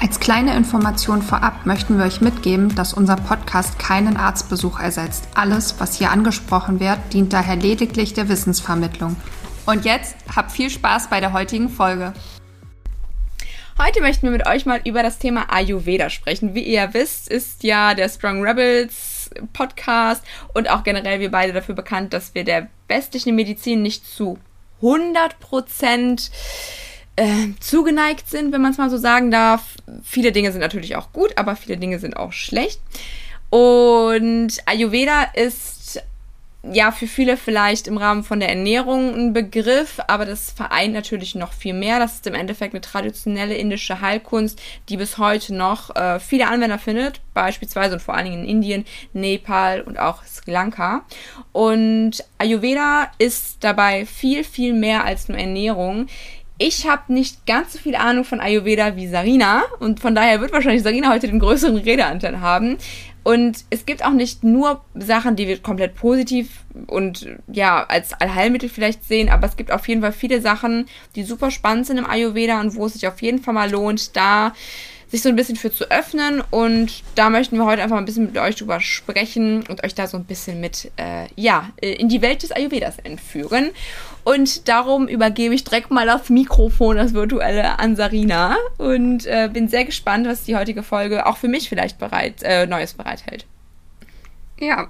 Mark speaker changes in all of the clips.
Speaker 1: Als kleine Information vorab möchten wir euch mitgeben, dass unser Podcast keinen Arztbesuch ersetzt. Alles, was hier angesprochen wird, dient daher lediglich der Wissensvermittlung. Und jetzt habt viel Spaß bei der heutigen Folge.
Speaker 2: Heute möchten wir mit euch mal über das Thema Ayurveda sprechen. Wie ihr wisst, ist ja der Strong Rebels Podcast und auch generell wir beide dafür bekannt, dass wir der westlichen Medizin nicht zu 100 Prozent äh, zugeneigt sind, wenn man es mal so sagen darf. Viele Dinge sind natürlich auch gut, aber viele Dinge sind auch schlecht. Und Ayurveda ist ja für viele vielleicht im Rahmen von der Ernährung ein Begriff, aber das vereint natürlich noch viel mehr. Das ist im Endeffekt eine traditionelle indische Heilkunst, die bis heute noch äh, viele Anwender findet, beispielsweise und vor allen Dingen in Indien, Nepal und auch Sri Lanka. Und Ayurveda ist dabei viel, viel mehr als nur Ernährung. Ich habe nicht ganz so viel Ahnung von Ayurveda wie Sarina und von daher wird wahrscheinlich Sarina heute den größeren Redeanteil haben. Und es gibt auch nicht nur Sachen, die wir komplett positiv und ja, als Allheilmittel vielleicht sehen, aber es gibt auf jeden Fall viele Sachen, die super spannend sind im Ayurveda und wo es sich auf jeden Fall mal lohnt, da sich so ein bisschen für zu öffnen. Und da möchten wir heute einfach ein bisschen mit euch drüber sprechen und euch da so ein bisschen mit, äh, ja, äh, in die Welt des Ayurvedas entführen. Und darum übergebe ich direkt mal das Mikrofon, das virtuelle, an Sarina. Und äh, bin sehr gespannt, was die heutige Folge auch für mich vielleicht bereit, äh, Neues bereithält.
Speaker 1: Ja,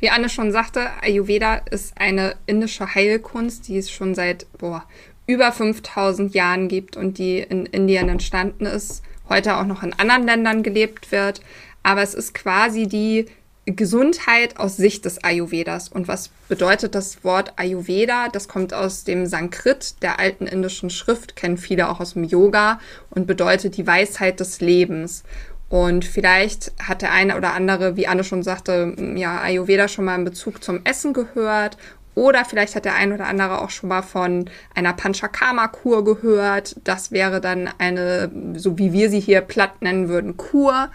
Speaker 1: wie Anne schon sagte, Ayurveda ist eine indische Heilkunst, die es schon seit boah, über 5000 Jahren gibt und die in Indien entstanden ist heute auch noch in anderen Ländern gelebt wird. Aber es ist quasi die Gesundheit aus Sicht des Ayurvedas. Und was bedeutet das Wort Ayurveda? Das kommt aus dem Sanskrit, der alten indischen Schrift, kennen viele auch aus dem Yoga und bedeutet die Weisheit des Lebens. Und vielleicht hat der eine oder andere, wie Anne schon sagte, ja, Ayurveda schon mal in Bezug zum Essen gehört oder vielleicht hat der ein oder andere auch schon mal von einer Panchakarma-Kur gehört. Das wäre dann eine, so wie wir sie hier platt nennen würden, Kur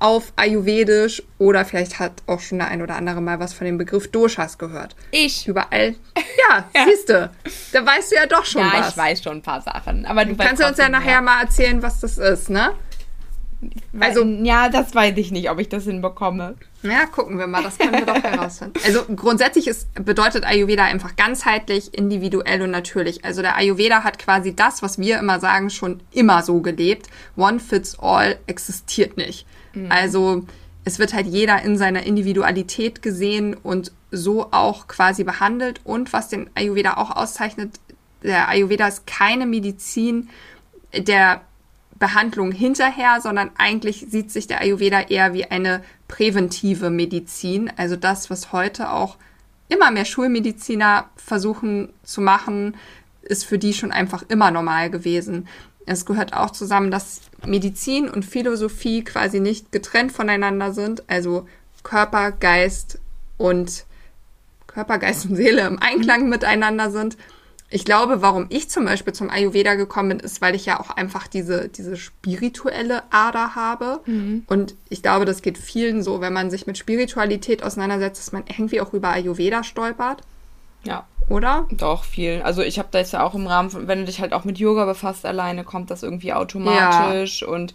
Speaker 1: auf Ayurvedisch. Oder vielleicht hat auch schon der ein oder andere mal was von dem Begriff Doshas gehört.
Speaker 2: Ich.
Speaker 1: Überall. Ja, ja. siehst du. Da weißt du ja doch schon
Speaker 2: ja,
Speaker 1: was.
Speaker 2: Ja, ich weiß schon ein paar Sachen. Aber du
Speaker 1: kannst uns ja nachher mal erzählen, was das ist, ne?
Speaker 2: Also, ja, das weiß ich nicht, ob ich das hinbekomme.
Speaker 1: Ja, gucken wir mal, das können wir doch herausfinden. Also grundsätzlich ist, bedeutet Ayurveda einfach ganzheitlich, individuell und natürlich. Also der Ayurveda hat quasi das, was wir immer sagen, schon immer so gelebt. One fits all existiert nicht. Mhm. Also es wird halt jeder in seiner Individualität gesehen und so auch quasi behandelt. Und was den Ayurveda auch auszeichnet, der Ayurveda ist keine Medizin, der Behandlung hinterher, sondern eigentlich sieht sich der Ayurveda eher wie eine präventive Medizin. Also das, was heute auch immer mehr Schulmediziner versuchen zu machen, ist für die schon einfach immer normal gewesen. Es gehört auch zusammen, dass Medizin und Philosophie quasi nicht getrennt voneinander sind, also Körper, Geist und Körper, Geist und Seele im Einklang miteinander sind ich glaube, warum ich zum Beispiel zum Ayurveda gekommen bin, ist, weil ich ja auch einfach diese, diese spirituelle Ader habe. Mhm. Und ich glaube, das geht vielen so, wenn man sich mit Spiritualität auseinandersetzt, dass man irgendwie auch über Ayurveda stolpert.
Speaker 2: Ja.
Speaker 1: Oder?
Speaker 2: Doch, viel. Also ich habe da jetzt ja auch im Rahmen von, wenn du dich halt auch mit Yoga befasst alleine, kommt das irgendwie automatisch. Ja. Und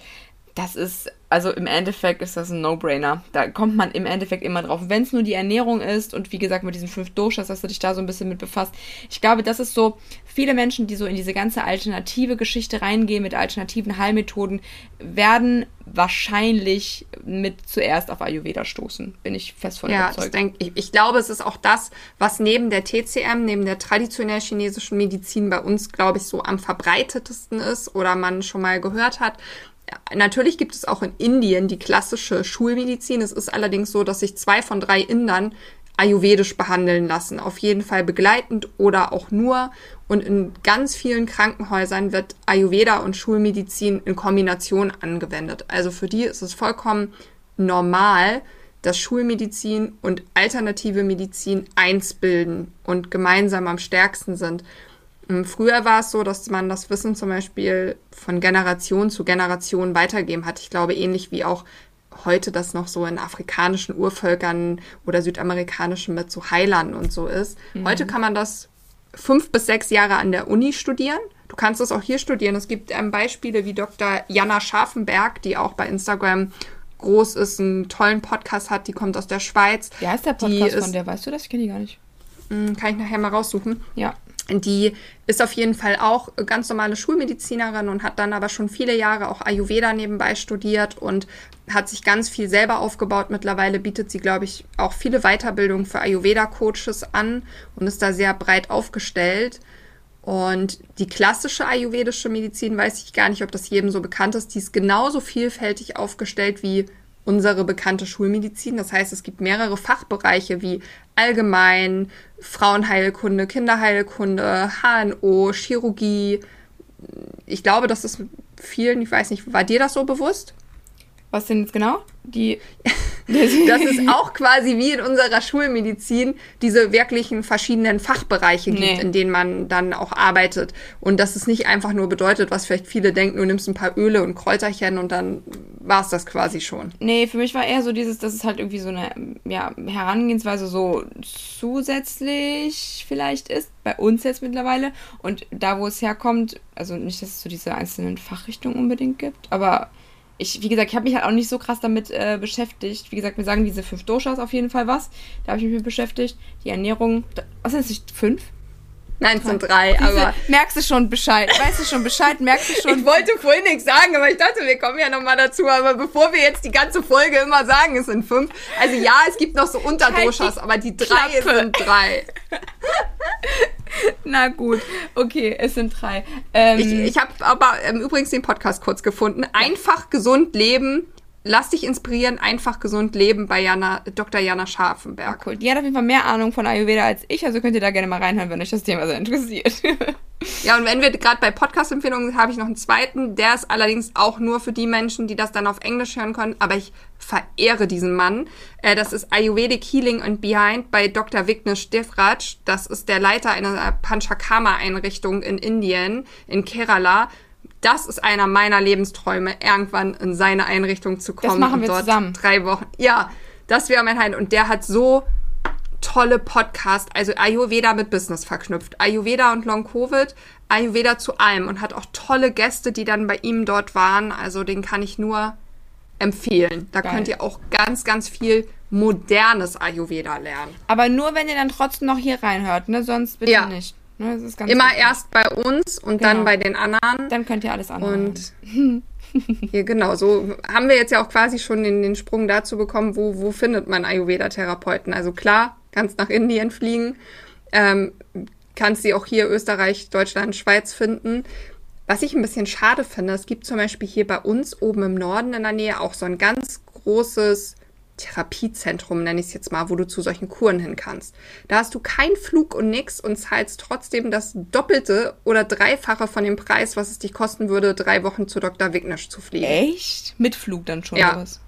Speaker 2: das ist, also im Endeffekt ist das ein No-Brainer. Da kommt man im Endeffekt immer drauf. Wenn es nur die Ernährung ist und wie gesagt mit diesen fünf Doshas, dass du dich da so ein bisschen mit befasst. Ich glaube, das ist so, viele Menschen, die so in diese ganze alternative Geschichte reingehen mit alternativen Heilmethoden, werden wahrscheinlich mit zuerst auf Ayurveda stoßen. Bin ich fest von
Speaker 1: ja,
Speaker 2: überzeugt.
Speaker 1: Ich, denk, ich, ich glaube, es ist auch das, was neben der TCM, neben der traditionell chinesischen Medizin bei uns, glaube ich, so am verbreitetsten ist oder man schon mal gehört hat Natürlich gibt es auch in Indien die klassische Schulmedizin. Es ist allerdings so, dass sich zwei von drei Indern ayurvedisch behandeln lassen. Auf jeden Fall begleitend oder auch nur. Und in ganz vielen Krankenhäusern wird Ayurveda und Schulmedizin in Kombination angewendet. Also für die ist es vollkommen normal, dass Schulmedizin und alternative Medizin eins bilden und gemeinsam am stärksten sind. Ähm, früher war es so, dass man das Wissen zum Beispiel von Generation zu Generation weitergeben hat. Ich glaube, ähnlich wie auch heute das noch so in afrikanischen Urvölkern oder südamerikanischen mit so Heilern und so ist. Mhm. Heute kann man das fünf bis sechs Jahre an der Uni studieren. Du kannst es auch hier studieren. Es gibt ähm, Beispiele wie Dr. Jana Scharfenberg, die auch bei Instagram groß ist, einen tollen Podcast hat, die kommt aus der Schweiz.
Speaker 2: Ja, ist der Podcast ist, von der, weißt du das? Ich kenne die gar nicht.
Speaker 1: Hm, kann ich nachher mal raussuchen.
Speaker 2: Ja.
Speaker 1: Die ist auf jeden Fall auch ganz normale Schulmedizinerin und hat dann aber schon viele Jahre auch Ayurveda nebenbei studiert und hat sich ganz viel selber aufgebaut. Mittlerweile bietet sie, glaube ich, auch viele Weiterbildungen für Ayurveda-Coaches an und ist da sehr breit aufgestellt. Und die klassische ayurvedische Medizin weiß ich gar nicht, ob das jedem so bekannt ist. Die ist genauso vielfältig aufgestellt wie unsere bekannte Schulmedizin. Das heißt, es gibt mehrere Fachbereiche wie allgemein, Frauenheilkunde, Kinderheilkunde, HNO, Chirurgie. Ich glaube, das ist vielen, ich weiß nicht, war dir das so bewusst?
Speaker 2: Was denn jetzt genau? Die.
Speaker 1: dass es auch quasi wie in unserer Schulmedizin diese wirklichen verschiedenen Fachbereiche gibt, nee. in denen man dann auch arbeitet. Und dass es nicht einfach nur bedeutet, was vielleicht viele denken, du nimmst ein paar Öle und Kräuterchen und dann war es das quasi schon.
Speaker 2: Nee, für mich war eher so dieses, dass es halt irgendwie so eine ja, Herangehensweise so zusätzlich vielleicht ist, bei uns jetzt mittlerweile. Und da, wo es herkommt, also nicht, dass es so diese einzelnen Fachrichtungen unbedingt gibt, aber ich, wie gesagt, ich habe mich halt auch nicht so krass damit äh, beschäftigt. Wie gesagt, wir sagen diese fünf Doshas auf jeden Fall was. Da habe ich mich mit beschäftigt. Die Ernährung, was sind das? Fünf?
Speaker 1: Nein, es sind drei, Diese, aber.
Speaker 2: Merkst du schon Bescheid? Weißt du schon Bescheid? Merkst du schon?
Speaker 1: Ich wollte vorhin nichts sagen, aber ich dachte, wir kommen ja nochmal dazu. Aber bevor wir jetzt die ganze Folge immer sagen, es sind fünf. Also ja, es gibt noch so Unterdoshas, aber die drei Klappe. sind drei.
Speaker 2: Na gut, okay, es sind drei.
Speaker 1: Ähm, ich ich habe aber ähm, übrigens den Podcast kurz gefunden. Einfach gesund leben. Lass dich inspirieren, einfach gesund leben bei Jana, Dr. Jana Scharfenberg.
Speaker 2: Oh, cool. Die hat auf jeden Fall mehr Ahnung von Ayurveda als ich, also könnt ihr da gerne mal reinhören, wenn euch das Thema so interessiert.
Speaker 1: Ja, und wenn wir gerade bei Podcast-Empfehlungen sind, habe ich noch einen zweiten. Der ist allerdings auch nur für die Menschen, die das dann auf Englisch hören können. Aber ich verehre diesen Mann. Äh, das ist Ayurvedic Healing and Behind bei Dr. Vignesh Devraj. Das ist der Leiter einer Panchakarma-Einrichtung in Indien, in Kerala. Das ist einer meiner Lebensträume, irgendwann in seine Einrichtung zu kommen. Das
Speaker 2: machen wir dort zusammen.
Speaker 1: Drei Wochen. Ja, das wäre mein Highlight. Und der hat so tolle Podcast, also Ayurveda mit Business verknüpft. Ayurveda und Long Covid, Ayurveda zu allem und hat auch tolle Gäste, die dann bei ihm dort waren. Also den kann ich nur empfehlen. Da Geil. könnt ihr auch ganz, ganz viel modernes Ayurveda lernen.
Speaker 2: Aber nur, wenn ihr dann trotzdem noch hier reinhört, ne? Sonst bitte ja. nicht. Ne?
Speaker 1: Immer wichtig. erst bei uns und genau. dann bei den anderen.
Speaker 2: Dann könnt ihr alles
Speaker 1: anhören. Und hier, genau, so haben wir jetzt ja auch quasi schon den, den Sprung dazu bekommen, wo, wo findet man Ayurveda-Therapeuten. Also klar, kannst nach Indien fliegen, ähm, kannst sie auch hier Österreich, Deutschland, Schweiz finden. Was ich ein bisschen schade finde, es gibt zum Beispiel hier bei uns oben im Norden in der Nähe auch so ein ganz großes Therapiezentrum, nenne ich es jetzt mal, wo du zu solchen Kuren hin kannst. Da hast du keinen Flug und nix und zahlst trotzdem das Doppelte oder Dreifache von dem Preis, was es dich kosten würde, drei Wochen zu Dr. Wignisch zu fliegen.
Speaker 2: Echt? Mit Flug dann schon
Speaker 1: ja. was?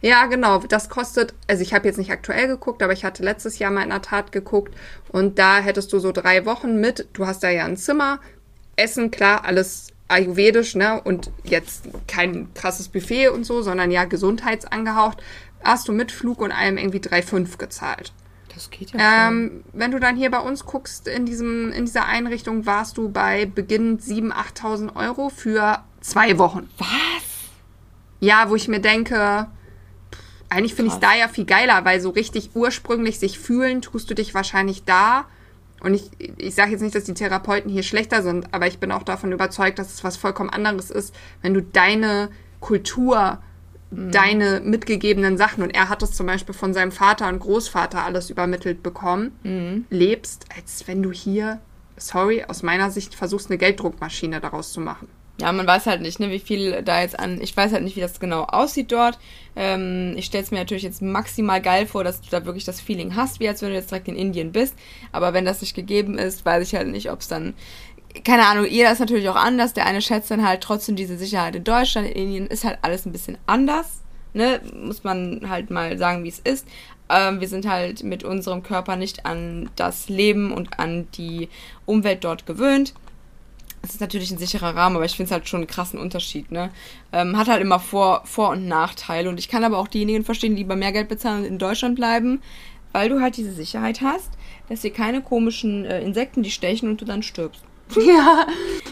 Speaker 1: Ja, genau. Das kostet, also ich habe jetzt nicht aktuell geguckt, aber ich hatte letztes Jahr mal in der Tat geguckt und da hättest du so drei Wochen mit. Du hast da ja ein Zimmer, Essen, klar, alles ayurvedisch, ne? Und jetzt kein krasses Buffet und so, sondern ja gesundheitsangehaucht. Hast du mit Flug und allem irgendwie 3,5 gezahlt.
Speaker 2: Das geht ja.
Speaker 1: Ähm, wenn du dann hier bei uns guckst, in, diesem, in dieser Einrichtung warst du bei Beginn 7.000, 8.000 Euro für zwei Wochen.
Speaker 2: Was?
Speaker 1: Ja, wo ich mir denke, eigentlich finde ich es da ja viel geiler, weil so richtig ursprünglich sich fühlen, tust du dich wahrscheinlich da. Und ich, ich sage jetzt nicht, dass die Therapeuten hier schlechter sind, aber ich bin auch davon überzeugt, dass es was vollkommen anderes ist, wenn du deine Kultur, mhm. deine mitgegebenen Sachen, und er hat es zum Beispiel von seinem Vater und Großvater alles übermittelt bekommen, mhm. lebst, als wenn du hier, sorry, aus meiner Sicht versuchst, eine Gelddruckmaschine daraus zu machen.
Speaker 2: Ja, man weiß halt nicht, ne, wie viel da jetzt an. Ich weiß halt nicht, wie das genau aussieht dort. Ähm, ich stelle es mir natürlich jetzt maximal geil vor, dass du da wirklich das Feeling hast, wie als wenn du jetzt direkt in Indien bist. Aber wenn das nicht gegeben ist, weiß ich halt nicht, ob es dann. Keine Ahnung, jeder ist natürlich auch anders. Der eine schätzt dann halt trotzdem diese Sicherheit in Deutschland, in Indien ist halt alles ein bisschen anders. ne, muss man halt mal sagen, wie es ist. Ähm, wir sind halt mit unserem Körper nicht an das Leben und an die Umwelt dort gewöhnt. Es ist natürlich ein sicherer Rahmen, aber ich finde es halt schon einen krassen Unterschied, ne? Ähm, hat halt immer Vor-, Vor und Nachteile. Und ich kann aber auch diejenigen verstehen, die lieber mehr Geld bezahlen und in Deutschland bleiben, weil du halt diese Sicherheit hast, dass hier keine komischen äh, Insekten die stechen und du dann stirbst.
Speaker 1: Ja,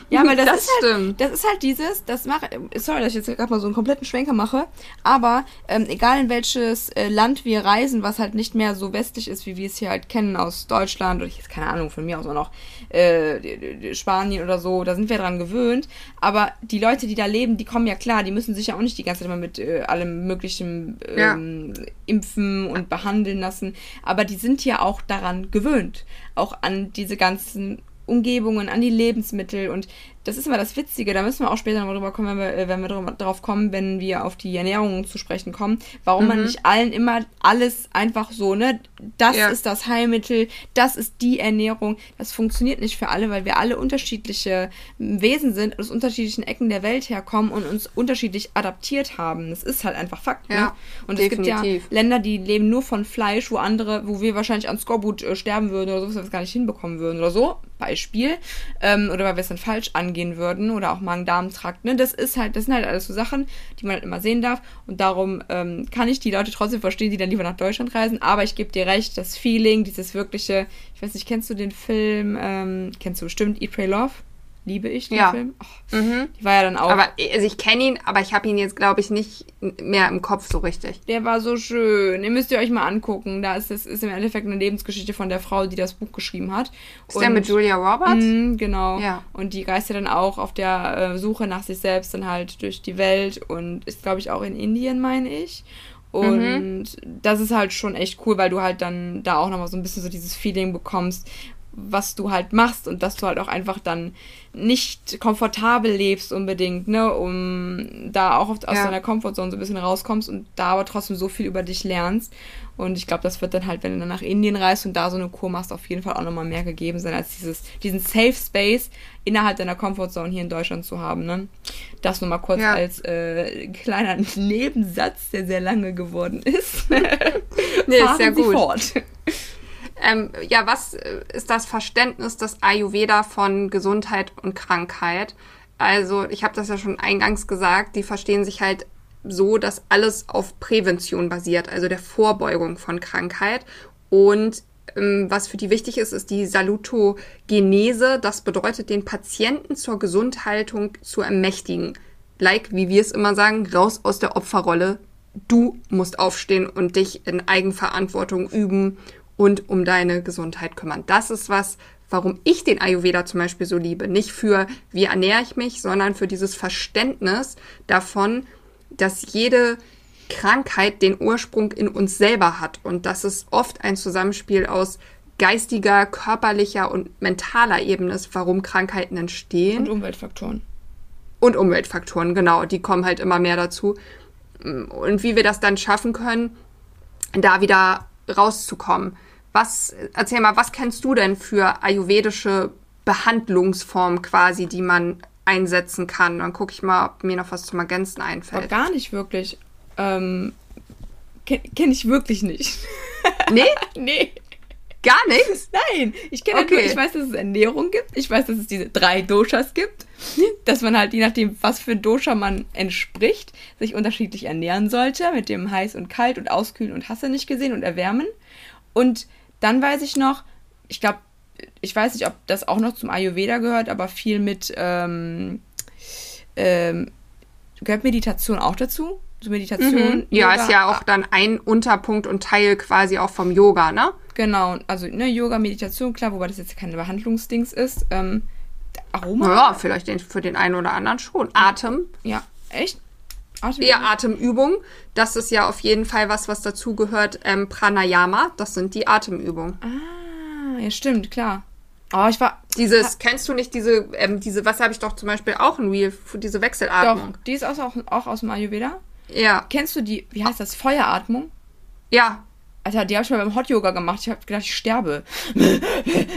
Speaker 2: Ja, weil das,
Speaker 1: das
Speaker 2: ist halt,
Speaker 1: stimmt.
Speaker 2: das ist halt dieses, das mache, sorry, dass ich jetzt gerade mal so einen kompletten Schwenker mache, aber ähm, egal in welches äh, Land wir reisen, was halt nicht mehr so westlich ist, wie wir es hier halt kennen aus Deutschland oder ich jetzt keine Ahnung, von mir aus auch noch äh, Spanien oder so, da sind wir dran gewöhnt, aber die Leute, die da leben, die kommen ja klar, die müssen sich ja auch nicht die ganze Zeit immer mit äh, allem möglichen ähm, impfen und behandeln lassen, aber die sind ja auch daran gewöhnt, auch an diese ganzen Umgebungen, an die Lebensmittel und das ist immer das Witzige, da müssen wir auch später noch drüber kommen, wenn wir, äh, wenn wir drauf kommen, wenn wir auf die Ernährung zu sprechen kommen, warum man nicht allen immer alles einfach so, ne, das
Speaker 1: Ja.
Speaker 2: ist das Heilmittel, das ist die Ernährung, das funktioniert nicht für alle, weil wir alle unterschiedliche Wesen sind, aus unterschiedlichen Ecken der Welt herkommen und uns unterschiedlich adaptiert haben. Das ist halt einfach Fakt, ne?
Speaker 1: Ja,
Speaker 2: Und es gibt ja
Speaker 1: definitiv.
Speaker 2: Länder, die leben nur von Fleisch, wo andere, wo wir wahrscheinlich an Skorbut äh, sterben würden oder so, was wir es gar nicht hinbekommen würden oder so. Beispiel. Ähm, oder weil wir es dann falsch angehen würden oder auch Magen-Darm-Trakt. Ne? Das ist halt, das sind halt alles so Sachen, die man halt immer sehen darf. Und darum ähm, kann ich die Leute trotzdem verstehen, die dann lieber nach Deutschland reisen. Aber ich gebe dir recht, das Feeling, dieses wirkliche, ich weiß nicht, kennst du den Film, ähm, kennst du bestimmt Eat, Pray, Love? Liebe ich den
Speaker 1: Ja.
Speaker 2: Film? Oh, Die war ja dann auch.
Speaker 1: Aber also ich kenne ihn, aber ich habe ihn jetzt, glaube ich, nicht mehr im Kopf so richtig.
Speaker 2: Der war so schön. Den müsst ihr euch mal angucken. Da ist es ist im Endeffekt eine Lebensgeschichte von der Frau, die das Buch geschrieben hat.
Speaker 1: Ist der mit Julia Roberts?
Speaker 2: Mhm, genau.
Speaker 1: Ja.
Speaker 2: Und die reist ja dann auch auf der äh, Suche nach sich selbst dann halt durch die Welt und ist, glaube ich, auch in Indien, meine ich. Und das ist halt schon echt cool, weil du halt dann da auch nochmal so ein bisschen so dieses Feeling bekommst, was du halt machst und dass du halt auch einfach dann nicht komfortabel lebst unbedingt, ne, um da auch aus
Speaker 1: Ja.
Speaker 2: deiner Comfortzone so ein bisschen rauskommst und da aber trotzdem so viel über dich lernst. Und ich glaube, das wird dann halt, wenn du dann nach Indien reist und da so eine Kur machst, auf jeden Fall auch nochmal mehr gegeben sein, als dieses, diesen Safe Space innerhalb deiner Comfortzone hier in Deutschland zu haben, ne. Das nur mal kurz
Speaker 1: Ja.
Speaker 2: als äh, kleiner Nebensatz, der sehr lange geworden ist.
Speaker 1: Nee, ist
Speaker 2: Sie
Speaker 1: gut.
Speaker 2: Fort.
Speaker 1: Ähm, ja, was äh, ist das Verständnis des Ayurveda von Gesundheit und Krankheit? Also, ich habe das ja schon eingangs gesagt, die verstehen sich halt so, dass alles auf Prävention basiert, also der Vorbeugung von Krankheit. Und ähm, was für die wichtig ist, ist die Salutogenese. Das bedeutet, den Patienten zur Gesundhaltung zu ermächtigen. Like, wie wir es immer sagen, raus aus der Opferrolle. Du musst aufstehen und dich in Eigenverantwortung üben und um deine Gesundheit kümmern. Das ist was, warum ich den Ayurveda zum Beispiel so liebe. Nicht für, wie ernähre ich mich, sondern für dieses Verständnis davon, dass jede Krankheit den Ursprung in uns selber hat und dass es oft ein Zusammenspiel aus geistiger, körperlicher und mentaler Ebene ist, warum Krankheiten entstehen
Speaker 2: Und Umweltfaktoren.
Speaker 1: und Umweltfaktoren, genau, die kommen halt immer mehr dazu. Und wie wir das dann schaffen können, da wieder rauszukommen. Was, erzähl mal, was kennst du denn für ayurvedische Behandlungsformen quasi, die man einsetzen kann? Dann gucke ich mal, ob mir noch was zum Ergänzen
Speaker 2: Aber
Speaker 1: einfällt.
Speaker 2: gar nicht wirklich. Ähm, Kenne kenn ich wirklich nicht.
Speaker 1: Nee?
Speaker 2: nee.
Speaker 1: Gar nichts?
Speaker 2: Nein, ich kenne
Speaker 1: Okay.
Speaker 2: ich weiß, dass es Ernährung gibt. Ich weiß, dass es diese drei Doshas gibt. Dass man halt, je nachdem, was für Dosha man entspricht, sich unterschiedlich ernähren sollte. Mit dem heiß und kalt und auskühlen und hasse nicht gesehen und erwärmen. Und dann weiß ich noch, ich glaube, ich weiß nicht, ob das auch noch zum Ayurveda gehört, aber viel mit, ähm, ähm, gehört Meditation auch dazu? Meditation?
Speaker 1: Mhm. Ja,
Speaker 2: Yoga?
Speaker 1: ist ja auch dann ein Unterpunkt und Teil quasi auch vom Yoga, ne?
Speaker 2: Genau, also ne, Yoga, Meditation, klar, wobei das jetzt keine Behandlungsdings ist. Ähm, Aroma?
Speaker 1: Ja, vielleicht den, für den einen oder anderen schon. Atem.
Speaker 2: Ja, echt? Atem
Speaker 1: Ja, Atemübung. Das ist ja auf jeden Fall was, was dazugehört. Ähm, Pranayama, das sind die Atemübungen.
Speaker 2: Ah, ja, stimmt, klar. Oh, ich war.
Speaker 1: Dieses, kennst du nicht diese, ähm, diese, was habe ich doch zum Beispiel auch ein Reel, für diese
Speaker 2: Doch,
Speaker 1: Wechselatmung?
Speaker 2: die ist auch, auch aus dem Ayurveda.
Speaker 1: Ja,
Speaker 2: Kennst du die, wie heißt das, Feueratmung?
Speaker 1: ja.
Speaker 2: Alter, die habe ich mal beim Hot Yoga gemacht. Ich habe gedacht, ich sterbe. Wir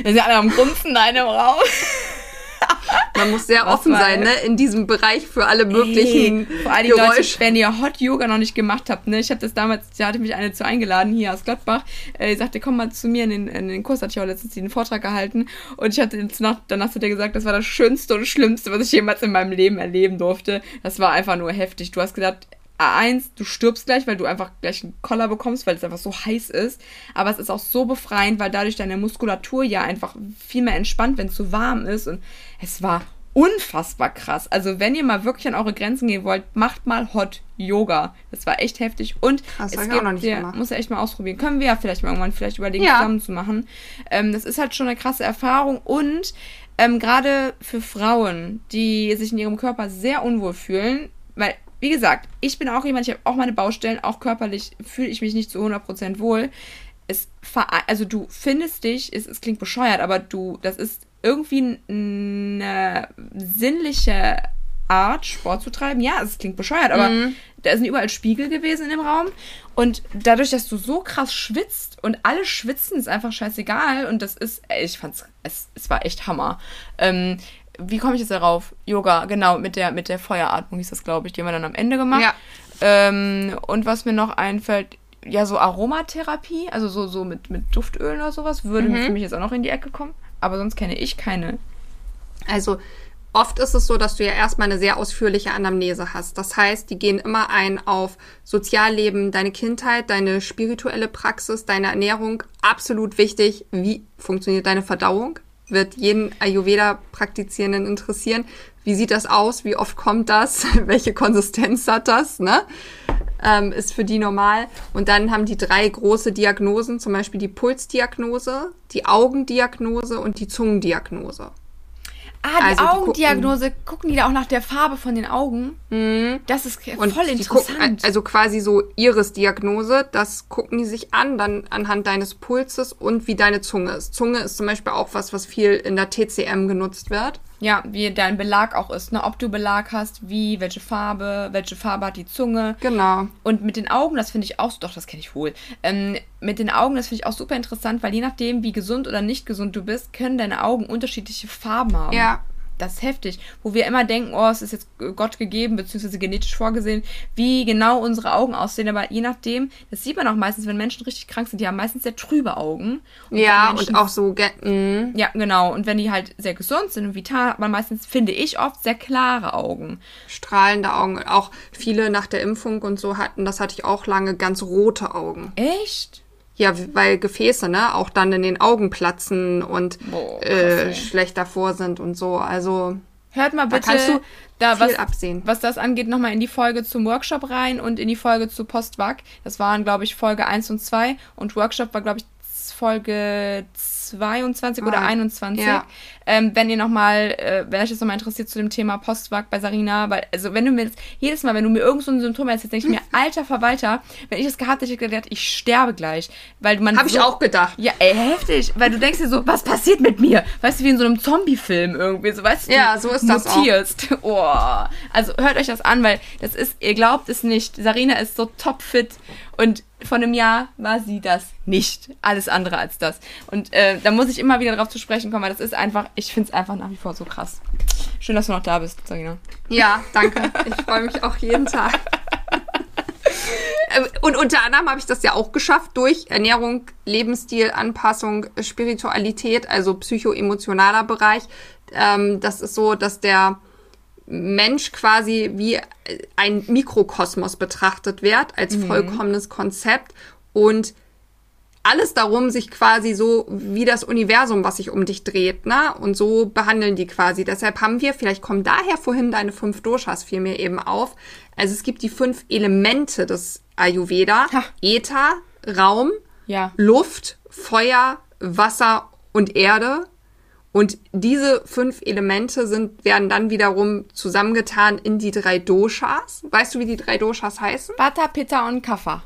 Speaker 2: sind alle am Grunzen da in einem Raum.
Speaker 1: Man muss sehr offen sein, ne? In diesem Bereich für alle möglichen
Speaker 2: Ey, Vor allem Leute, wenn ihr Hot Yoga noch nicht gemacht habt, ne? Ich habe das damals, da hatte mich eine zu eingeladen hier aus Gladbach. Äh, sagte, komm mal zu mir in den, in den Kurs, hatte ich auch letztens den Vortrag gehalten. Und ich hatte jetzt nach, danach zu dir gesagt, das war das Schönste und Schlimmste, was ich jemals in meinem Leben erleben durfte. Das war einfach nur heftig. Du hast gedacht, A1, du stirbst gleich, weil du einfach gleich einen Koller bekommst, weil es einfach so heiß ist. Aber es ist auch so befreiend, weil dadurch deine Muskulatur ja einfach viel mehr entspannt, wenn es so warm ist. Und es war unfassbar krass. Also wenn ihr mal wirklich an eure Grenzen gehen wollt, macht mal Hot Yoga. Das war echt heftig. Und
Speaker 1: das
Speaker 2: es gibt,
Speaker 1: auch noch nicht
Speaker 2: der, muss ja echt mal ausprobieren. Können wir ja vielleicht mal irgendwann vielleicht überlegen,
Speaker 1: Ja.
Speaker 2: zusammen zu machen. Ähm, das ist halt schon eine krasse Erfahrung. Und ähm, gerade für Frauen, die sich in ihrem Körper sehr unwohl fühlen, weil, wie gesagt, ich bin auch jemand, ich habe auch meine Baustellen, auch körperlich fühle ich mich nicht zu 100% wohl. Es also du findest dich, es, es klingt bescheuert, aber du, das ist irgendwie eine sinnliche Art, Sport zu treiben. Ja, es klingt bescheuert, aber
Speaker 1: Mhm.
Speaker 2: da sind überall Spiegel gewesen in dem Raum. Und dadurch, dass du so krass schwitzt und alle schwitzen, ist einfach scheißegal. Und das ist, ich fand's, es, es war echt Hammer. Ähm, wie komme ich jetzt darauf? Yoga, genau, mit der, mit der Feueratmung hieß das, glaube ich. Die haben wir dann am Ende gemacht.
Speaker 1: Ja.
Speaker 2: Ähm, und was mir noch einfällt, ja, so Aromatherapie, also so, so mit, mit Duftölen oder sowas, würde
Speaker 1: Mhm.
Speaker 2: für mich jetzt auch noch in die Ecke kommen. Aber sonst kenne ich keine.
Speaker 1: Also oft ist es so, dass du ja erstmal eine sehr ausführliche Anamnese hast. Das heißt, die gehen immer ein auf Sozialleben, deine Kindheit, deine spirituelle Praxis, deine Ernährung. Absolut wichtig, wie funktioniert deine Verdauung? Wird jeden Ayurveda-Praktizierenden interessieren. Wie sieht das aus? Wie oft kommt das? Welche Konsistenz hat das? Ne? ähm, ist für die normal. Und dann haben die drei große Diagnosen, zum Beispiel die Pulsdiagnose, die Augendiagnose und die Zungendiagnose.
Speaker 2: Ah, die
Speaker 1: Also die
Speaker 2: Augendiagnose, gucken die da auch nach der Farbe von den Augen? Das ist
Speaker 1: Und
Speaker 2: voll
Speaker 1: die
Speaker 2: interessant.
Speaker 1: gucken, also quasi so Iris-Diagnose, das gucken die sich an, dann anhand deines Pulses und wie deine Zunge ist. Zunge ist zum Beispiel auch was, was viel in der TCM genutzt wird.
Speaker 2: Ja, wie dein Belag auch ist, ne? Ob du Belag hast, wie, welche Farbe, welche Farbe hat die Zunge.
Speaker 1: Genau.
Speaker 2: Und mit den Augen, das finde ich auch, doch, das kenne ich wohl. Ähm, mit den Augen, das finde ich auch super interessant, weil je nachdem, wie gesund oder nicht gesund du bist, können deine Augen unterschiedliche Farben haben.
Speaker 1: Ja.
Speaker 2: Das ist heftig. Wo wir immer denken, oh, es ist jetzt Gott gegeben, beziehungsweise genetisch vorgesehen, wie genau unsere Augen aussehen. Aber je nachdem, das sieht man auch meistens, wenn Menschen richtig krank sind, die haben meistens sehr trübe Augen.
Speaker 1: Ja,
Speaker 2: wenn Menschen
Speaker 1: und auch so, mm,
Speaker 2: ja, genau. Und wenn die halt sehr gesund sind und vital, hat man meistens, finde ich, oft sehr klare Augen.
Speaker 1: strahlende Augen. Auch viele nach der Impfung und so hatten, das hatte ich auch lange, ganz rote Augen.
Speaker 2: Echt?
Speaker 1: Ja, weil Gefäße, ne, auch dann in den Augen platzen und
Speaker 2: Boah,
Speaker 1: äh, schlecht davor sind und so. Also
Speaker 2: Hört mal
Speaker 1: Da
Speaker 2: bitte
Speaker 1: kannst du
Speaker 2: da was,
Speaker 1: absehen.
Speaker 2: was das angeht, nochmal in die Folge zum Workshop rein und in die Folge zu Postwag. Das waren, glaube ich, Folge 1 und 2 und Workshop war, glaube ich, Folge 22 oder
Speaker 1: Ah,
Speaker 2: 21.
Speaker 1: ja.
Speaker 2: Ähm, wenn ihr nochmal, äh, wenn euch das nochmal interessiert zu dem Thema Postwag bei Sarina, weil, also wenn du mir jetzt, jedes Mal, wenn du mir irgend so ein Symptom erzählst, denke ich mir, alter Verwalter, wenn ich das gehabt hätte, hätte ich gedacht, ich sterbe gleich. Weil man
Speaker 1: habe ich
Speaker 2: so,
Speaker 1: auch gedacht.
Speaker 2: ja, ey, heftig. Weil du denkst dir so, was passiert mit mir? Weißt du, wie in so einem Zombie-Film irgendwie. So, weißt du,
Speaker 1: Ja, so ist das auch.
Speaker 2: Oh. Also hört euch das an, weil das ist, ihr glaubt es nicht. Sarina ist so topfit und vor einem Jahr war sie das nicht. Alles andere als das. Und äh, da muss ich immer wieder drauf zu sprechen kommen, weil das ist einfach, ich finde es einfach nach wie vor so krass. Schön, dass du noch da bist, Sarina.
Speaker 1: Ja, danke. Ich freue mich auch jeden Tag. Und unter anderem habe ich das ja auch geschafft durch Ernährung, Lebensstil, Anpassung, Spiritualität, also psychoemotionaler Bereich. Ähm, das ist so, dass der Mensch quasi wie ein Mikrokosmos betrachtet wird, als vollkommenes Konzept und alles darum, sich quasi so wie das Universum, was sich um dich dreht, ne? Und so behandeln die quasi. Deshalb haben wir, vielleicht kommen daher vorhin deine fünf Doshas fiel mir eben auf. Also es gibt die fünf Elemente des Ayurveda.
Speaker 2: Ha.
Speaker 1: Äther, Raum,
Speaker 2: Ja.
Speaker 1: Luft, Feuer, Wasser und Erde. Und diese fünf Elemente sind, werden dann wiederum zusammengetan in die drei Doshas. Weißt du, wie die drei Doshas heißen?
Speaker 2: Vata, Pitta und Kapha.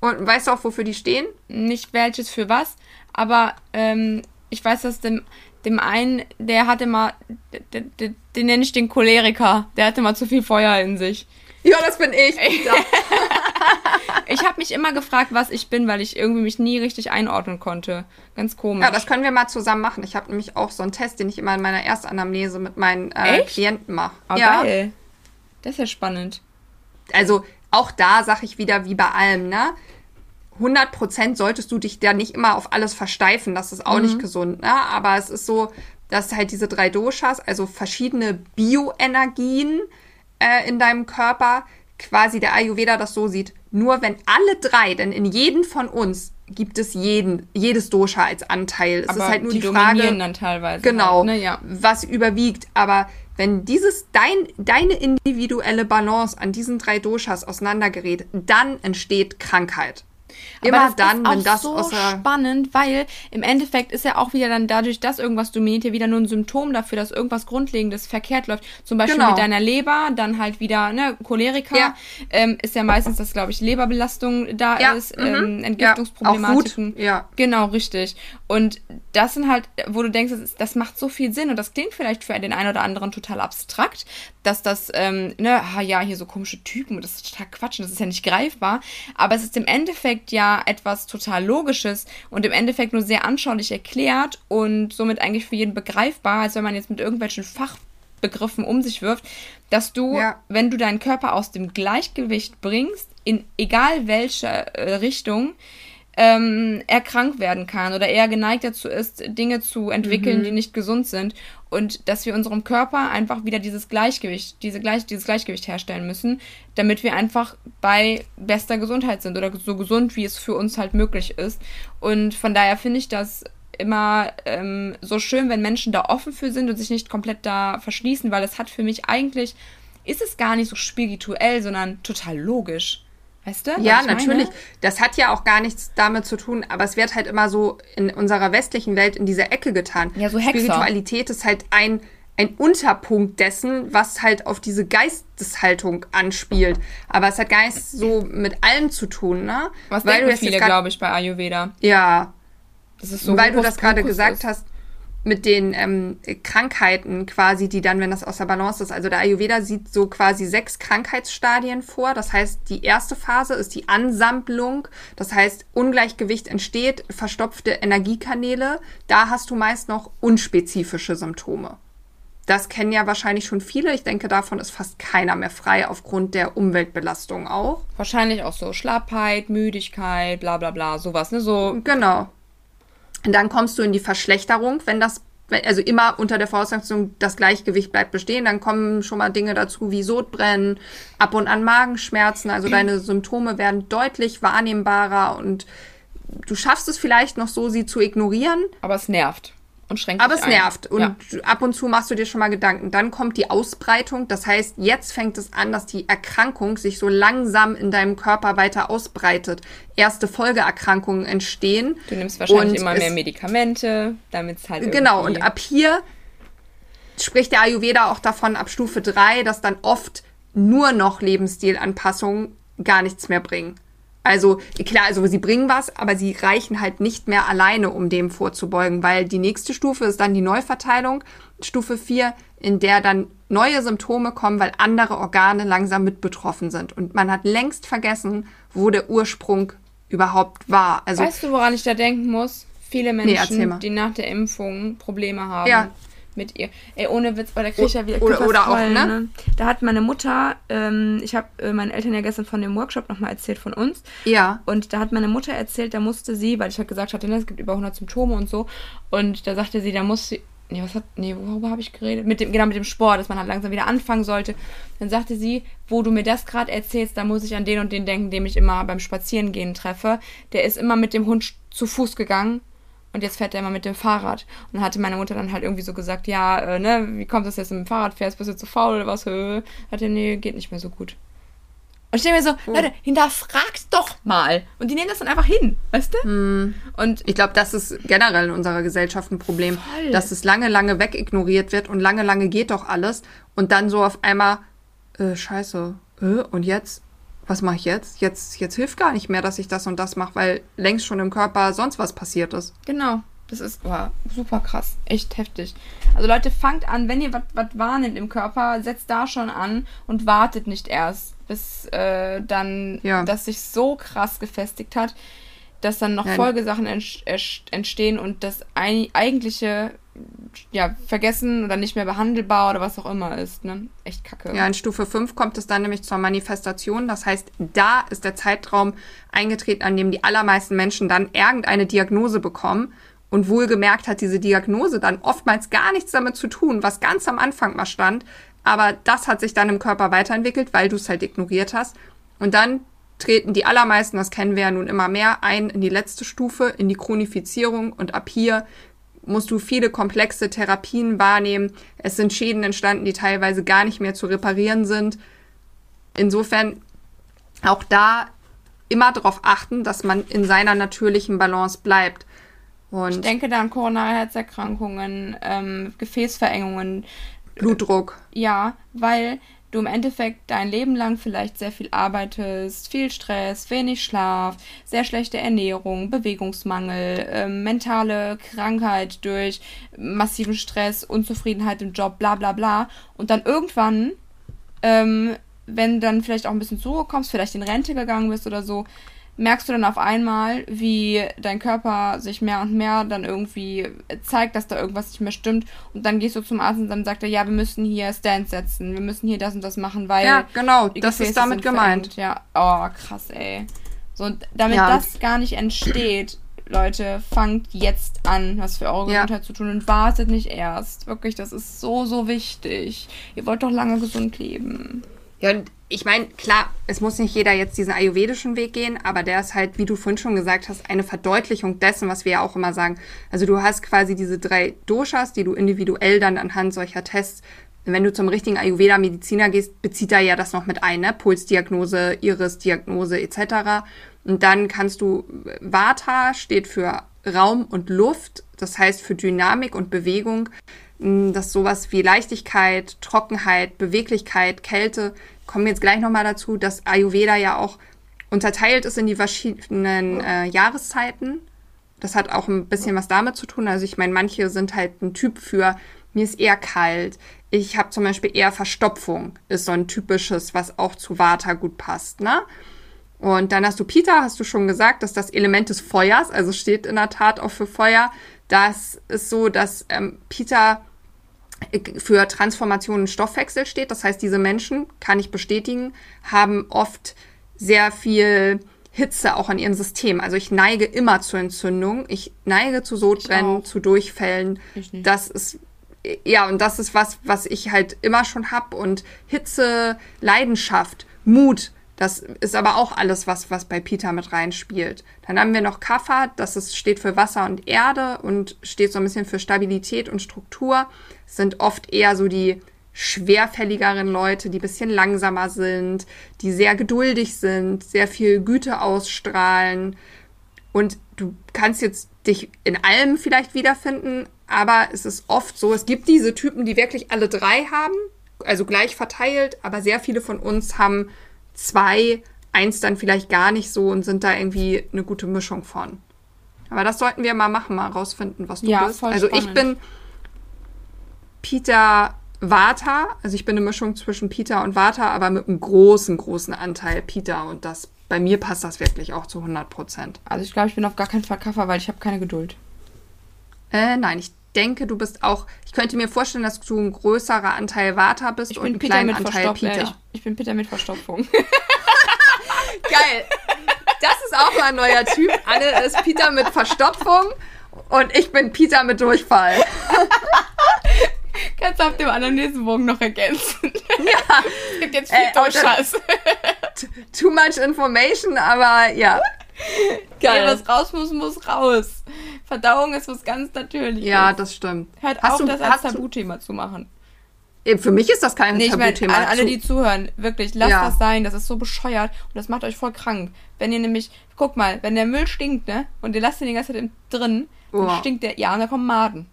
Speaker 1: Und weißt du auch, wofür die stehen?
Speaker 2: nicht welches für was, aber ähm, ich weiß, dass dem, dem einen, der hatte mal, den, den, den nenne ich den Choleriker, der hatte mal zu viel Feuer in sich.
Speaker 1: Ja, das bin ich.
Speaker 2: Ich habe mich immer gefragt, was ich bin, weil ich irgendwie mich nie richtig einordnen konnte. Ganz komisch.
Speaker 1: Ja, das können wir mal zusammen machen. Ich habe nämlich auch so einen Test, den ich immer in meiner Erstanamnese mit meinen äh, Klienten mache.
Speaker 2: Oh, ja. geil. Das ist ja spannend.
Speaker 1: Also auch da sage ich wieder, wie bei allem, ne? 100% solltest du dich da nicht immer auf alles versteifen. Das ist auch mhm. nicht gesund, ne? Aber es ist so, dass halt diese drei Doshas, also verschiedene Bioenergien äh, in deinem Körper, quasi der Ayurveda das so sieht. Nur wenn alle drei, denn in jedem von uns gibt es jeden, jedes Dosha als Anteil. Es Aber ist halt nur die, die Frage,
Speaker 2: dann teilweise
Speaker 1: genau, halt, ne? ja. was überwiegt. Aber wenn dieses dein, deine individuelle Balance an diesen drei Doshas auseinandergerät, dann entsteht Krankheit.
Speaker 2: Immer das dann, wenn das so spannend, weil im Endeffekt ist ja auch wieder dann dadurch, dass irgendwas dominiert, ja wieder nur ein Symptom dafür, dass irgendwas Grundlegendes verkehrt läuft. Zum Beispiel genau. mit deiner Leber, dann halt wieder ne Choleriker. Ja. Ähm, ist ja meistens, dass glaube ich Leberbelastung da ja. ist, mhm. ähm, Entgiftungsproblematiken.
Speaker 1: Ja, ja.
Speaker 2: Genau, richtig. Und das sind halt, wo du denkst, das, das, macht so viel Sinn und das klingt vielleicht für den einen oder anderen total abstrakt, dass das, ähm, ne, ja, hier so komische Typen, das ist total Quatsch, das ist ja nicht greifbar. Aber es ist im Endeffekt ja etwas total Logisches und im Endeffekt nur sehr anschaulich erklärt und somit eigentlich für jeden begreifbar, als wenn man jetzt mit irgendwelchen Fachbegriffen um sich wirft, dass du, ja. wenn du deinen Körper aus dem Gleichgewicht bringst, in egal welche äh, Richtung, ähm, er krank werden kann oder eher geneigt dazu ist, Dinge zu entwickeln, mhm. die nicht gesund sind. Und dass wir unserem Körper einfach wieder dieses Gleichgewicht, diese Gleich, dieses Gleichgewicht herstellen müssen, damit wir einfach bei bester Gesundheit sind oder so gesund, wie es für uns halt möglich ist. Und von daher finde ich das immer ähm, so schön, wenn Menschen da offen für sind und sich nicht komplett da verschließen, weil es hat für mich eigentlich, ist es gar nicht so spirituell, sondern total logisch. Weißt du?
Speaker 1: Ja, natürlich. Meine? Das hat ja auch gar nichts damit zu tun, aber es wird halt immer so in unserer westlichen Welt in dieser Ecke getan.
Speaker 2: Ja, so Hexer.
Speaker 1: Spiritualität ist halt ein, ein Unterpunkt dessen, was halt auf diese Geisteshaltung anspielt. Aber es hat gar nichts so mit allem zu tun, ne?
Speaker 2: Was Weil denken viele, glaube ich, bei Ayurveda.
Speaker 1: Ja. Das ist so Weil du das gerade gesagt ist. hast, mit den ähm, Krankheiten quasi, die dann, wenn das aus der Balance ist. Also der Ayurveda sieht so quasi sechs Krankheitsstadien vor. Das heißt, die erste Phase ist die Ansammlung. Das heißt, Ungleichgewicht entsteht, verstopfte Energiekanäle. Da hast du meist noch unspezifische Symptome. Das kennen ja wahrscheinlich schon viele. Ich denke, davon ist fast keiner mehr frei aufgrund der Umweltbelastung auch.
Speaker 2: Wahrscheinlich auch so Schlappheit, Müdigkeit, bla bla bla, sowas, ne? So.
Speaker 1: Genau. Und dann kommst du in die Verschlechterung, wenn das, also immer unter der Voraussetzung, das Gleichgewicht bleibt bestehen, dann kommen schon mal Dinge dazu wie Sodbrennen, ab und an Magenschmerzen, also deine Symptome werden deutlich wahrnehmbarer und du schaffst es vielleicht noch so, sie zu ignorieren.
Speaker 2: Aber es nervt und schränkt
Speaker 1: Aber es ein. nervt und ja. ab und zu machst du dir schon mal Gedanken. Dann kommt die Ausbreitung, das heißt, jetzt fängt es an, dass die Erkrankung sich so langsam in deinem Körper weiter ausbreitet. Erste Folgeerkrankungen entstehen.
Speaker 2: Du nimmst wahrscheinlich immer mehr Medikamente, damit es halt
Speaker 1: Genau, und ab hier spricht der Ayurveda auch davon, ab Stufe 3, dass dann oft nur noch Lebensstilanpassungen gar nichts mehr bringen. Also klar, also sie bringen was, aber sie reichen halt nicht mehr alleine, um dem vorzubeugen, weil die nächste Stufe ist dann die Neuverteilung, Stufe 4, in der dann neue Symptome kommen, weil andere Organe langsam mit betroffen sind. Und man hat längst vergessen, wo der Ursprung überhaupt war.
Speaker 2: Also, weißt du, woran ich da denken muss? Viele Menschen, nee, die nach der Impfung Probleme haben. Ja, mit ihr. Ey, ohne Witz, weil da krieg ich ja wieder
Speaker 1: Oder, oder voll, auch, ne? ne?
Speaker 2: Da hat meine Mutter, ähm, ich habe äh, meinen Eltern ja gestern von dem Workshop nochmal erzählt von uns.
Speaker 1: Ja.
Speaker 2: Und da hat meine Mutter erzählt, da musste sie, weil ich halt gesagt hatte, ne, es gibt über 100 Symptome und so. Und da sagte sie, da muss sie, nee, was hat, nee, worüber habe ich geredet? Mit dem, genau, mit dem Sport, dass man halt langsam wieder anfangen sollte. Dann sagte sie, wo du mir das gerade erzählst, da muss ich an den und den denken, den ich immer beim Spazierengehen treffe. Der ist immer mit dem Hund zu Fuß gegangen und jetzt fährt er immer mit dem Fahrrad. Und dann hatte meine Mutter dann halt irgendwie so gesagt, ja, äh, ne, wie kommt das jetzt mit dem Fahrrad fährst? Bist du zu faul oder was? Hat er, nee, geht nicht mehr so gut. Und ich denke mir so, oh. Leute, hinterfragt doch mal. Und die nehmen das dann einfach hin, weißt du?
Speaker 1: Hm. Und ich glaube, das ist generell in unserer Gesellschaft ein Problem, voll. dass es lange, lange wegignoriert wird und lange, lange geht doch alles. Und dann so auf einmal, äh, scheiße, äh, und jetzt? Was mache ich jetzt? Jetzt, jetzt hilft gar nicht mehr, dass ich das und das mache, weil längst schon im Körper sonst was passiert ist.
Speaker 2: Genau. Das ist oh, super krass. Echt heftig. Also Leute, fangt an, wenn ihr was wahrnehmt im Körper, setzt da schon an und wartet nicht erst, bis äh, dann
Speaker 1: Ja.
Speaker 2: das sich so krass gefestigt hat, dass dann noch
Speaker 1: Ja.
Speaker 2: Folgesachen ent- ent- entstehen und das ei- eigentliche ja, vergessen oder nicht mehr behandelbar oder was auch immer ist. Ne? Echt kacke.
Speaker 1: Ja, in Stufe 5 kommt es dann nämlich zur Manifestation. Das heißt, da ist der Zeitraum eingetreten, an dem die allermeisten Menschen dann irgendeine Diagnose bekommen. Und wohlgemerkt hat diese Diagnose dann oftmals gar nichts damit zu tun, was ganz am Anfang mal stand. Aber das hat sich dann im Körper weiterentwickelt, weil du es halt ignoriert hast. Und dann treten die allermeisten, das kennen wir ja nun immer mehr, ein in die letzte Stufe, in die Chronifizierung. Und ab hier musst du viele komplexe Therapien wahrnehmen. Es sind Schäden entstanden, die teilweise gar nicht mehr zu reparieren sind. Insofern auch da immer darauf achten, dass man in seiner natürlichen Balance bleibt.
Speaker 2: Ich
Speaker 1: Und
Speaker 2: denke da an koronare Herzerkrankungen, ähm, Gefäßverengungen,
Speaker 1: Blutdruck.
Speaker 2: Ja, weil du im Endeffekt dein Leben lang vielleicht sehr viel arbeitest, viel Stress, wenig Schlaf, sehr schlechte Ernährung, Bewegungsmangel, ähm, mentale Krankheit durch massiven Stress, Unzufriedenheit im Job, bla bla bla. Und dann irgendwann, ähm, wenn dann vielleicht auch ein bisschen zur Ruhe kommst, vielleicht in Rente gegangen bist oder so, merkst du dann auf einmal, wie dein Körper sich mehr und mehr dann irgendwie zeigt, dass da irgendwas nicht mehr stimmt. Und dann gehst du zum Arzt und dann sagt er, ja, wir müssen hier Stands setzen, wir müssen hier das und das machen, weil.
Speaker 1: Ja, genau, das ist damit gemeint.
Speaker 2: Ja, oh, krass, ey. So, damit
Speaker 1: Ja.
Speaker 2: das gar nicht entsteht, Leute, fangt jetzt an, was für eure
Speaker 1: Ja.
Speaker 2: Gesundheit zu tun und wartet nicht erst. Wirklich, das ist so, so wichtig. Ihr wollt doch lange gesund leben.
Speaker 1: Ja, und ich meine, klar, es muss nicht jeder jetzt diesen ayurvedischen Weg gehen, aber der ist halt, wie du vorhin schon gesagt hast, eine Verdeutlichung dessen, was wir ja auch immer sagen. Also du hast quasi diese drei Doshas, die du individuell dann anhand solcher Tests, wenn du zum richtigen Ayurveda-Mediziner gehst, bezieht er ja das noch mit ein, ne? Pulsdiagnose, Iris-Diagnose etc. Und dann kannst du, Vata steht für Raum und Luft, das heißt für Dynamik und Bewegung dass sowas wie Leichtigkeit, Trockenheit, Beweglichkeit, Kälte, kommen jetzt gleich nochmal dazu, dass Ayurveda ja auch unterteilt ist in die verschiedenen äh, Jahreszeiten. Das hat auch ein bisschen was damit zu tun. Also ich meine, manche sind halt ein Typ für, mir ist eher kalt. Ich habe zum Beispiel eher Verstopfung, ist so ein typisches, was auch zu Vata gut passt, ne? Und dann hast du Pita, hast du schon gesagt, dass das Element des Feuers, also steht in der Tat auch für Feuer. Das ist so, dass ähm, Pita für Transformation und Stoffwechsel steht. Das heißt, diese Menschen, kann ich bestätigen, haben oft sehr viel Hitze auch an ihrem System. Also ich neige immer zur Entzündung. Ich neige zu Sodbrennen, zu Durchfällen. Das ist ja und das ist was, was ich halt immer schon hab und Hitze, Leidenschaft, Mut. Das ist aber auch alles, was, was bei Peter mit reinspielt. Dann haben wir noch Kapha, das ist, steht für Wasser und Erde und steht so ein bisschen für Stabilität und Struktur. Es sind oft eher so die schwerfälligeren Leute, die bisschen langsamer sind, die sehr geduldig sind, sehr viel Güte ausstrahlen. Und du kannst jetzt dich in allem vielleicht wiederfinden, aber es ist oft so, es gibt diese Typen, die wirklich alle drei haben, also gleich verteilt, aber sehr viele von uns haben zwei, eins dann vielleicht gar nicht so und sind da irgendwie eine gute Mischung von. Aber das sollten wir mal machen, mal rausfinden, was du
Speaker 2: Ja,
Speaker 1: bist. Also ich
Speaker 2: spannend.
Speaker 1: bin Peter Vata, also ich bin eine Mischung zwischen Peter und Vata, aber mit einem großen, großen Anteil Peter und das bei mir passt das wirklich auch zu 100 Prozent.
Speaker 2: Also ich glaube, ich bin auf gar keinen Fall Kaffer, weil ich habe keine Geduld.
Speaker 1: Äh, nein, ich denke, du bist auch, ich könnte mir vorstellen, dass du ein größerer Anteil Vata bist
Speaker 2: Ich
Speaker 1: und kleinen
Speaker 2: mit
Speaker 1: Anteil. Peter.
Speaker 2: Äh, ich, ich bin Peter mit Verstopfung.
Speaker 1: Geil. Das ist auch mal ein neuer Typ. Anne ist Peter mit Verstopfung und ich bin Peter mit Durchfall.
Speaker 2: Kannst du auf dem anderen Lesenbogen noch ergänzen.
Speaker 1: Ja,
Speaker 2: Es gibt jetzt
Speaker 1: Äh,
Speaker 2: viel Durchscheiß.
Speaker 1: too much information, aber ja.
Speaker 2: Geil. was raus muss, muss raus. Verdauung ist was ganz Natürliches.
Speaker 1: Ja, das stimmt.
Speaker 2: Hört
Speaker 1: Hast
Speaker 2: auf,
Speaker 1: du-
Speaker 2: das als Tabuthema zu machen.
Speaker 1: Äh, Für mich ist das kein
Speaker 2: Nee,
Speaker 1: Tabuthema.
Speaker 2: alle, alle, die zuhören, wirklich, lasst
Speaker 1: Ja.
Speaker 2: das sein. Das ist so bescheuert und das macht euch voll krank. Wenn ihr nämlich, guck mal, wenn der Müll stinkt, ne, und ihr lasst den die ganze Zeit drin, dann
Speaker 1: Oh.
Speaker 2: stinkt der, ja, und da kommen Maden.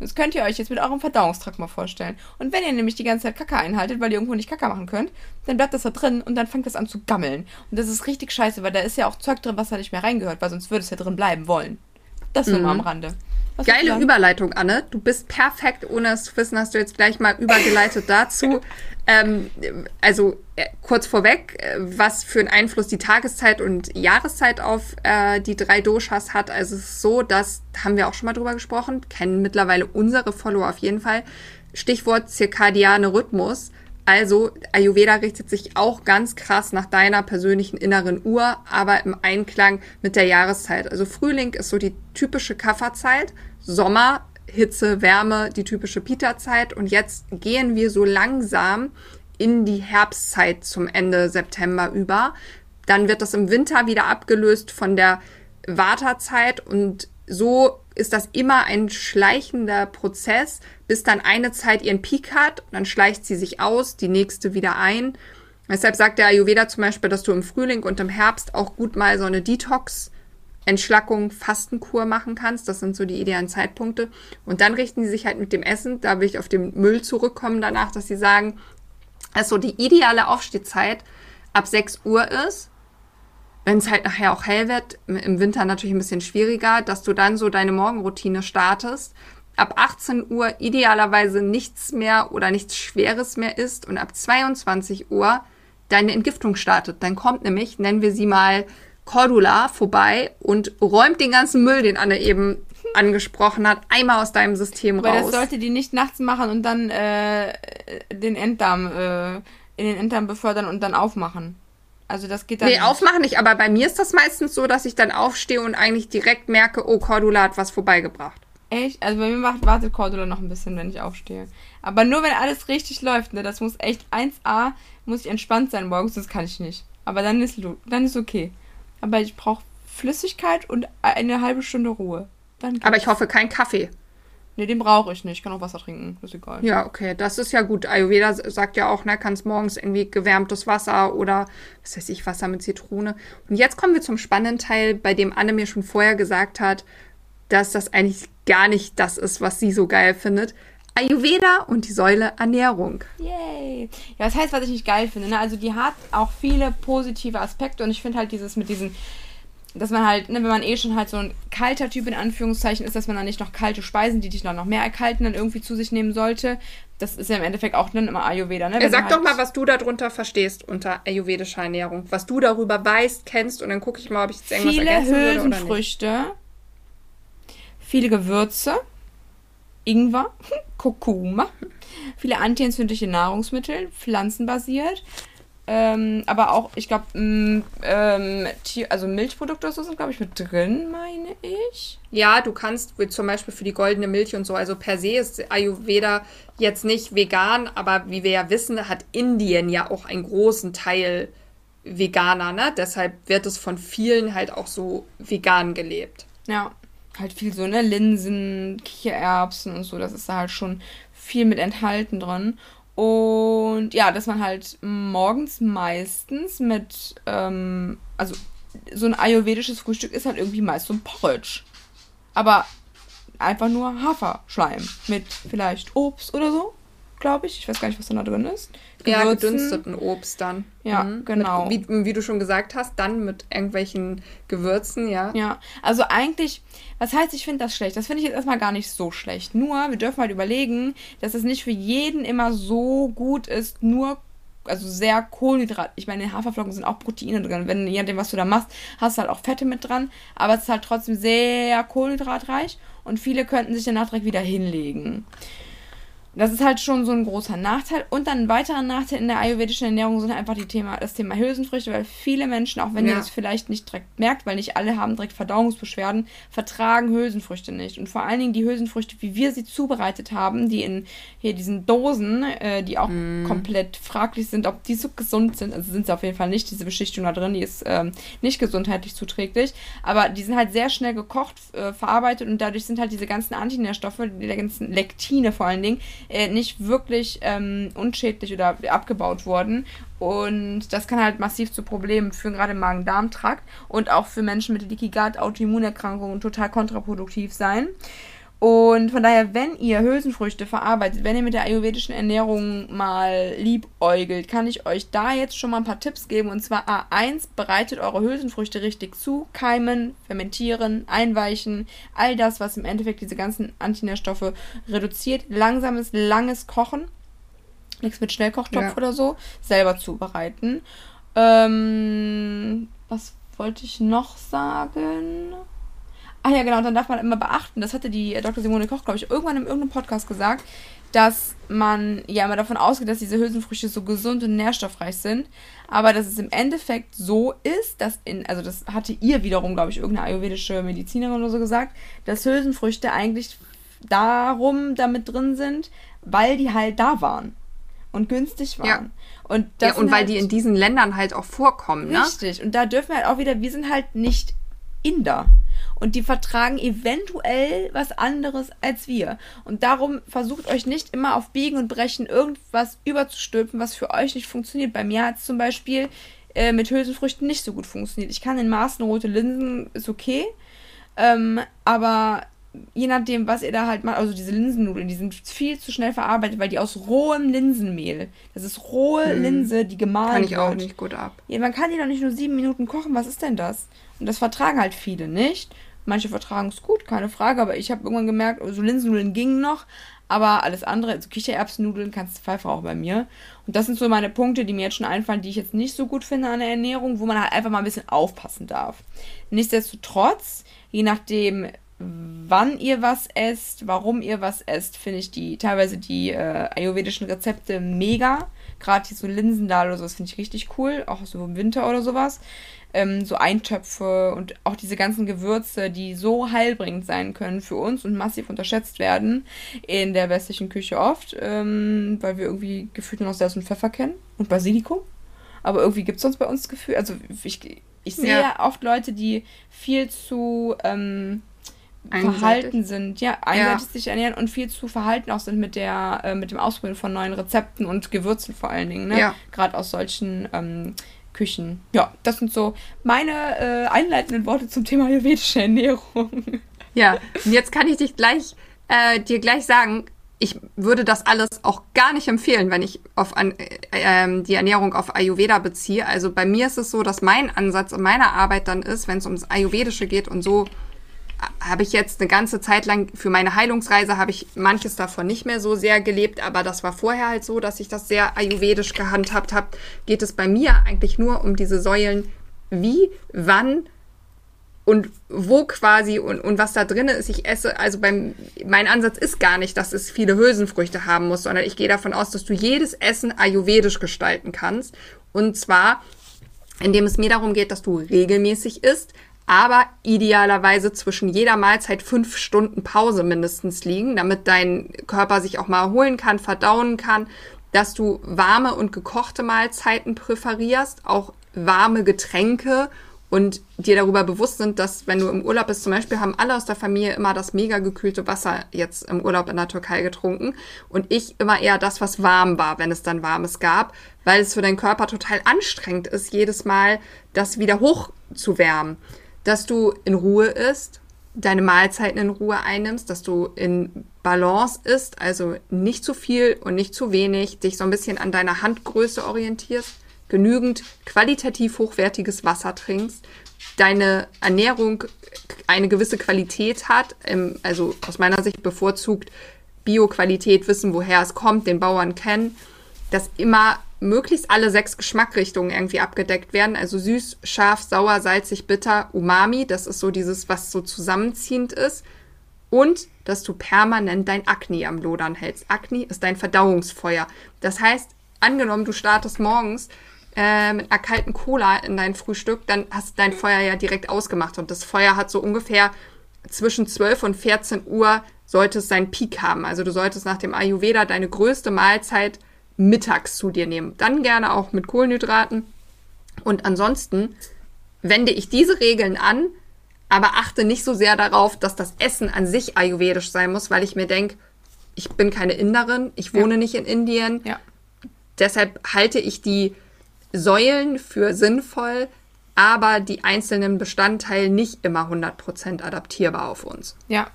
Speaker 2: Das könnt ihr euch jetzt mit eurem Verdauungstrakt mal vorstellen. Und wenn ihr nämlich die ganze Zeit Kacke einhaltet, weil ihr irgendwo nicht Kacke machen könnt, dann bleibt das da drin und dann fängt das an zu gammeln. Und das ist richtig scheiße, weil da ist ja auch Zeug drin, was da nicht mehr reingehört, weil sonst würde es ja drin bleiben wollen. Das nur
Speaker 1: Mhm.
Speaker 2: mal am Rande. Was
Speaker 1: Geile? Überleitung, Anne. Du bist perfekt, ohne es zu wissen, hast du jetzt gleich mal übergeleitet dazu. Ähm, also äh, kurz vorweg, äh, was für einen Einfluss die Tageszeit und Jahreszeit auf äh, die drei Doshas hat. Also es ist so, dass, da haben wir auch schon mal drüber gesprochen, kennen mittlerweile unsere Follower auf jeden Fall. Stichwort zirkadiane Rhythmus. Also Ayurveda richtet sich auch ganz krass nach deiner persönlichen inneren Uhr, aber im Einklang mit der Jahreszeit. Also Frühling ist so die typische Kafferzeit, Sommer Hitze, Wärme, die typische Pita-Zeit und jetzt gehen wir so langsam in die Herbstzeit zum Ende September über. Dann wird das im Winter wieder abgelöst von der Wartezeit und so ist das immer ein schleichender Prozess, bis dann eine Zeit ihren Peak hat, dann schleicht sie sich aus, die nächste wieder ein. Deshalb sagt der Ayurveda zum Beispiel, dass du im Frühling und im Herbst auch gut mal so eine Detox, Entschlackung, Fastenkur machen kannst. Das sind so die idealen Zeitpunkte. Und dann richten sie sich halt mit dem Essen, da will ich auf den Müll zurückkommen danach, dass sie sagen, dass so die ideale Aufstehzeit ab 6 Uhr ist wenn es halt nachher auch hell wird, im Winter natürlich ein bisschen schwieriger, dass du dann so deine Morgenroutine startest, ab 18 Uhr idealerweise nichts mehr oder nichts Schweres mehr isst und ab 22 Uhr deine Entgiftung startet. Dann kommt nämlich, nennen wir sie mal Cordula vorbei und räumt den ganzen Müll, den Anne eben angesprochen hat, einmal aus deinem System
Speaker 2: Aber
Speaker 1: raus.
Speaker 2: das sollte die nicht nachts machen und dann äh, den Enddarm äh, in den Enddarm befördern und dann aufmachen. Also das geht dann
Speaker 1: Nee,
Speaker 2: nicht.
Speaker 1: aufmachen nicht, aber bei mir ist das meistens so, dass ich dann aufstehe und eigentlich direkt merke, oh, Cordula hat was vorbeigebracht.
Speaker 2: Echt? Also bei mir macht, wartet Cordula noch ein bisschen, wenn ich aufstehe. Aber nur wenn alles richtig läuft, ne? Das muss echt 1A, muss ich entspannt sein morgens, sonst kann ich nicht. Aber dann ist dann ist okay. Aber ich brauche Flüssigkeit und eine halbe Stunde Ruhe.
Speaker 1: Aber ich hoffe, kein Kaffee.
Speaker 2: Nee, den brauche ich nicht. Ich kann auch Wasser trinken. Ist egal.
Speaker 1: Ja, okay, das ist ja gut. Ayurveda sagt ja auch, ne, kannst morgens irgendwie gewärmtes Wasser oder, was weiß ich, Wasser mit Zitrone. Und jetzt kommen wir zum spannenden Teil, bei dem Anne mir schon vorher gesagt hat, dass das eigentlich gar nicht das ist, was sie so geil findet. Ayurveda und die Säule Ernährung.
Speaker 2: Yay. Ja, das heißt, was ich nicht geil finde. Ne? Also die hat auch viele positive Aspekte und ich finde halt dieses mit diesen, dass man halt, ne, wenn man eh schon halt so ein kalter Typ in Anführungszeichen ist, dass man dann nicht noch kalte Speisen, die dich dann noch mehr erkalten, dann irgendwie zu sich nehmen sollte. Das ist ja im Endeffekt auch dann immer Ayurveda. Ne? Wenn
Speaker 1: sag
Speaker 2: halt,
Speaker 1: doch mal, was du darunter verstehst unter ayurvedischer Ernährung. Was du darüber weißt, kennst und dann gucke ich mal, ob ich jetzt irgendwas
Speaker 2: Viele
Speaker 1: ergänzen würde oder nicht.
Speaker 2: Hülsenfrüchte, viele Gewürze, Ingwer, Kurkuma, viele antientzündliche Nahrungsmittel, pflanzenbasiert. Ähm, aber auch, ich glaube, ähm, also Milchprodukte oder so sind, glaube ich, mit drin, meine ich.
Speaker 1: Ja, du kannst zum Beispiel für die goldene Milch und so, also per se ist Ayurveda jetzt nicht vegan, aber wie wir ja wissen, hat Indien ja auch einen großen Teil Veganer, ne? Deshalb wird es von vielen halt auch so vegan gelebt.
Speaker 2: Ja, halt viel so, ne? Linsen, Kichererbsen und so, das ist da halt schon viel mit enthalten drin. Und ja, dass man halt morgens meistens mit, ähm, also so ein ayurvedisches Frühstück ist halt irgendwie meist so ein Porridge. Aber einfach nur Haferschleim mit vielleicht Obst oder so, glaube ich. Ich weiß gar nicht, was da drin ist.
Speaker 1: Ja, gedünsteten Obst dann.
Speaker 2: Ja,
Speaker 1: Mhm.
Speaker 2: genau.
Speaker 1: Mit, wie, wie du schon gesagt hast, dann mit irgendwelchen Gewürzen, ja.
Speaker 2: Ja, also eigentlich, was heißt, ich finde das schlecht? Das finde ich jetzt erstmal gar nicht so schlecht. Nur, wir dürfen halt überlegen, dass es nicht für jeden immer so gut ist, nur, also sehr Kohlenhydrat. Ich meine, in Haferflocken sind auch Proteine drin. Wenn, je nachdem, was du da machst, hast du halt auch Fette mit dran. Aber es ist halt trotzdem sehr kohlenhydratreich und viele könnten sich danach direkt wieder hinlegen. Das ist halt schon so ein großer Nachteil. Und dann ein weiterer Nachteil in der ayurvedischen Ernährung sind einfach die Thema, das Thema Hülsenfrüchte, weil viele Menschen, auch wenn ihr
Speaker 1: Ja.
Speaker 2: das vielleicht nicht direkt merkt, weil nicht alle haben direkt Verdauungsbeschwerden, vertragen Hülsenfrüchte nicht. Und vor allen Dingen die Hülsenfrüchte, wie wir sie zubereitet haben, die in hier diesen Dosen, äh, die auch komplett fraglich sind, ob die so gesund sind. Also sind sie auf jeden Fall nicht. Diese Beschichtung da drin, die ist ähm, nicht gesundheitlich zuträglich. Aber die sind halt sehr schnell gekocht, äh, verarbeitet und dadurch sind halt diese ganzen Antinährstoffe, die ganzen Lektine vor allen Dingen, äh, nicht wirklich ähm, unschädlich oder abgebaut worden. Und das kann halt massiv zu Problemen führen, gerade im Magen-Darm-Trakt und auch für Menschen mit Leaky Gut, Autoimmunerkrankungen total kontraproduktiv sein. Und von daher, wenn ihr Hülsenfrüchte verarbeitet, wenn ihr mit der ayurvedischen Ernährung mal liebäugelt, kann ich euch da jetzt schon mal ein paar Tipps geben. Und zwar A1, bereitet eure Hülsenfrüchte richtig zu, keimen, fermentieren, einweichen, all das, was im Endeffekt diese ganzen Antinährstoffe reduziert. Langsames, langes Kochen, nichts mit Schnellkochtopf ja. oder so, selber zubereiten. Ähm, was wollte ich noch sagen? Ah ja, genau, und dann darf man immer beachten, das hatte die äh, Dr. Simone Koch, glaube ich, irgendwann in irgendeinem Podcast gesagt, dass man ja immer davon ausgeht, dass diese Hülsenfrüchte so gesund und nährstoffreich sind, aber dass es im Endeffekt so ist, dass in, also das hatte ihr wiederum, glaube ich, irgendeine ayurvedische Medizinerin oder so gesagt, dass Hülsenfrüchte eigentlich darum damit drin sind, weil die halt da waren und günstig waren.
Speaker 1: Ja. Und, ja, und weil halt, die in diesen Ländern halt auch vorkommen,
Speaker 2: ne? Richtig. Und da dürfen wir halt auch wieder, wir sind halt nicht Inder und die vertragen eventuell was anderes als wir. Und darum versucht euch nicht immer auf Biegen und Brechen irgendwas überzustülpen, was für euch nicht funktioniert. Bei mir hat es zum Beispiel äh, mit Hülsenfrüchten nicht so gut funktioniert. Ich kann in Maßen rote Linsen, ist okay. Ähm, aber je nachdem, was ihr da halt macht, also diese Linsennudeln, die sind viel zu schnell verarbeitet, weil die aus rohem Linsenmehl, das ist rohe hm. Linse, die gemahlen
Speaker 1: Kann ich wird. auch nicht gut ab.
Speaker 2: Ja, man kann die doch nicht nur sieben Minuten kochen, was ist denn das? Und das vertragen halt viele nicht. Manche vertragen es gut, keine Frage, aber ich habe irgendwann gemerkt, so Linsennudeln gingen noch, aber alles andere, also Kichererbsennudeln kannst du pfeifen auch bei mir. Und das sind so meine Punkte, die mir jetzt schon einfallen, die ich jetzt nicht so gut finde an der Ernährung, wo man halt einfach mal ein bisschen aufpassen darf. Nichtsdestotrotz, je nachdem, wann ihr was esst, warum ihr was esst, finde ich die teilweise die äh, ayurvedischen Rezepte mega. Gerade hier so Linsendahl oder sowas finde ich richtig cool, auch so im Winter oder sowas ähm, so Eintöpfe und auch diese ganzen Gewürze, die so heilbringend sein können für uns und massiv unterschätzt werden in der westlichen Küche oft, ähm, weil wir irgendwie gefühlt nur noch Salz und Pfeffer kennen und Basilikum. Aber irgendwie gibt es sonst bei uns das Gefühl, also ich, ich sehe ja. oft Leute, die viel zu ähm, verhalten sind, ja, einseitig ja. sich ernähren und viel zu verhalten auch sind mit der, äh, mit dem Ausprobieren von neuen Rezepten und Gewürzen vor allen Dingen, ne? Ja. Gerade aus solchen ähm, Küchen. Ja, das sind so meine äh, einleitenden Worte zum Thema ayurvedische Ernährung.
Speaker 1: Ja, und jetzt kann ich dich gleich, äh, dir gleich sagen, ich würde das alles auch gar nicht empfehlen, wenn ich auf an, äh, ähm, die Ernährung auf Ayurveda beziehe. Also bei mir ist es so, dass mein Ansatz in meiner Arbeit dann ist, wenn es ums Ayurvedische geht und so habe ich jetzt eine ganze Zeit lang für meine Heilungsreise habe ich manches davon nicht mehr so sehr gelebt, aber das war vorher halt so, dass ich das sehr ayurvedisch gehandhabt habe. Geht es bei mir eigentlich nur um diese Säulen, wie, wann und wo quasi und, und was da drin ist. Ich esse, also beim, mein Ansatz ist gar nicht, dass es viele Hülsenfrüchte haben muss, sondern ich gehe davon aus, dass du jedes Essen ayurvedisch gestalten kannst. Und zwar, indem es mir darum geht, dass du regelmäßig isst, aber idealerweise zwischen jeder Mahlzeit fünf Stunden Pause mindestens liegen, damit dein Körper sich auch mal erholen kann, verdauen kann, dass du warme und gekochte Mahlzeiten präferierst, auch warme Getränke und dir darüber bewusst sind, dass wenn du im Urlaub bist, zum Beispiel haben alle aus der Familie immer das mega gekühlte Wasser jetzt im Urlaub in der Türkei getrunken und ich immer eher das, was warm war, wenn es dann warmes gab, weil es für deinen Körper total anstrengend ist, jedes Mal das wieder hoch zu wärmen dass du in Ruhe isst, deine Mahlzeiten in Ruhe einnimmst, dass du in Balance isst, also nicht zu viel und nicht zu wenig, dich so ein bisschen an deiner Handgröße orientierst, genügend qualitativ hochwertiges Wasser trinkst, deine Ernährung eine gewisse Qualität hat, also aus meiner Sicht bevorzugt Bio-Qualität, wissen, woher es kommt, den Bauern kennen, dass immer möglichst alle sechs Geschmackrichtungen irgendwie abgedeckt werden. Also süß, scharf, sauer, salzig, bitter, Umami. Das ist so dieses, was so zusammenziehend ist. Und dass du permanent dein Akne am Lodern hältst. Akne ist dein Verdauungsfeuer. Das heißt, angenommen, du startest morgens äh, mit einer kalten Cola in dein Frühstück, dann hast dein Feuer ja direkt ausgemacht. Und das Feuer hat so ungefähr zwischen 12 und 14 Uhr sollte es seinen Peak haben. Also du solltest nach dem Ayurveda deine größte Mahlzeit mittags zu dir nehmen. Dann gerne auch mit Kohlenhydraten. Und ansonsten wende ich diese Regeln an, aber achte nicht so sehr darauf, dass das Essen an sich ayurvedisch sein muss, weil ich mir denke, ich bin keine Inderin, ich wohne ja. nicht in Indien. Ja. Deshalb halte ich die Säulen für sinnvoll, aber die einzelnen Bestandteile nicht immer 100% adaptierbar auf uns.
Speaker 2: Ja,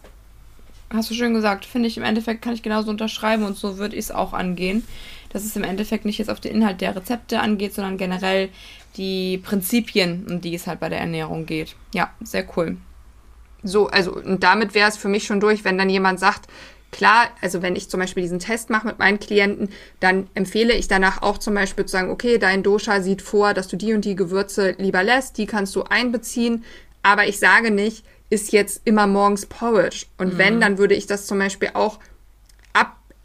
Speaker 2: hast du schön gesagt. Finde ich im Endeffekt, kann ich genauso unterschreiben und so würde ich es auch angehen. Dass es im Endeffekt nicht jetzt auf den Inhalt der Rezepte angeht, sondern generell die Prinzipien, um die es halt bei der Ernährung geht. Ja, sehr cool.
Speaker 1: So, also und damit wäre es für mich schon durch, wenn dann jemand sagt, klar, also wenn ich zum Beispiel diesen Test mache mit meinen Klienten, dann empfehle ich danach auch zum Beispiel zu sagen, okay, dein Dosha sieht vor, dass du die und die Gewürze lieber lässt, die kannst du einbeziehen, aber ich sage nicht, ist jetzt immer morgens Porridge. Und mhm. wenn, dann würde ich das zum Beispiel auch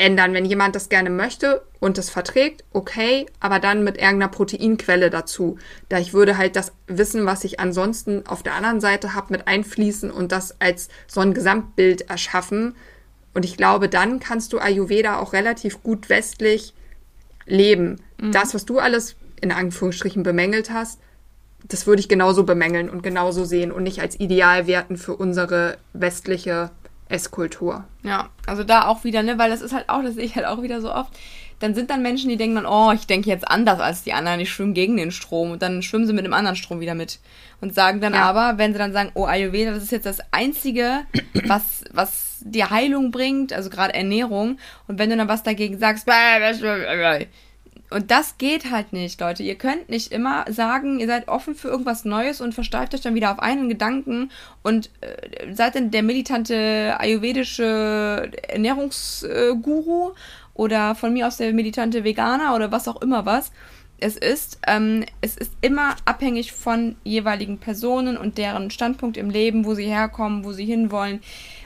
Speaker 1: abändern, wenn jemand das gerne möchte und das verträgt, okay, aber dann mit irgendeiner Proteinquelle dazu. Da ich würde halt das Wissen, was ich ansonsten auf der anderen Seite habe, mit einfließen und das als so ein Gesamtbild erschaffen. Und ich glaube, dann kannst du Ayurveda auch relativ gut westlich leben. Mhm. Das, was du alles in Anführungsstrichen bemängelt hast, das würde ich genauso bemängeln und genauso sehen und nicht als Ideal werten für unsere westliche Esskultur.
Speaker 2: Ja, also da auch wieder, ne, weil das ist halt auch, das sehe ich halt auch wieder so oft. Dann sind dann Menschen, die denken dann, oh, ich denke jetzt anders als die anderen, ich schwimme gegen den Strom und dann schwimmen sie mit dem anderen Strom wieder mit. Und sagen dann ja. aber, wenn sie dann sagen, oh, Ayurveda, das ist jetzt das Einzige, was, was dir Heilung bringt, also gerade Ernährung, und wenn du dann was dagegen sagst, und das geht halt nicht, Leute. Ihr könnt nicht immer sagen, ihr seid offen für irgendwas Neues und versteift euch dann wieder auf einen Gedanken und äh, seid dann der militante ayurvedische Ernährungsguru oder von mir aus der militante Veganer oder was auch immer was. Es ist, ähm, es ist immer abhängig von jeweiligen Personen und deren Standpunkt im Leben, wo sie herkommen, wo sie hinwollen.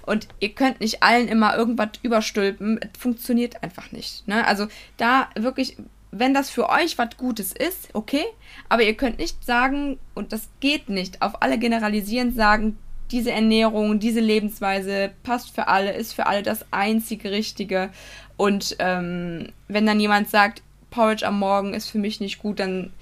Speaker 2: Und ihr könnt nicht allen immer irgendwas überstülpen. Es funktioniert einfach nicht. Ne? Also da wirklich wenn das für euch was Gutes ist, okay, aber ihr könnt nicht sagen, und das geht nicht, auf alle generalisierend sagen, diese Ernährung, diese Lebensweise passt für alle, ist für alle das einzige Richtige. Und ähm, wenn dann jemand sagt, Porridge am Morgen ist für mich nicht gut, dann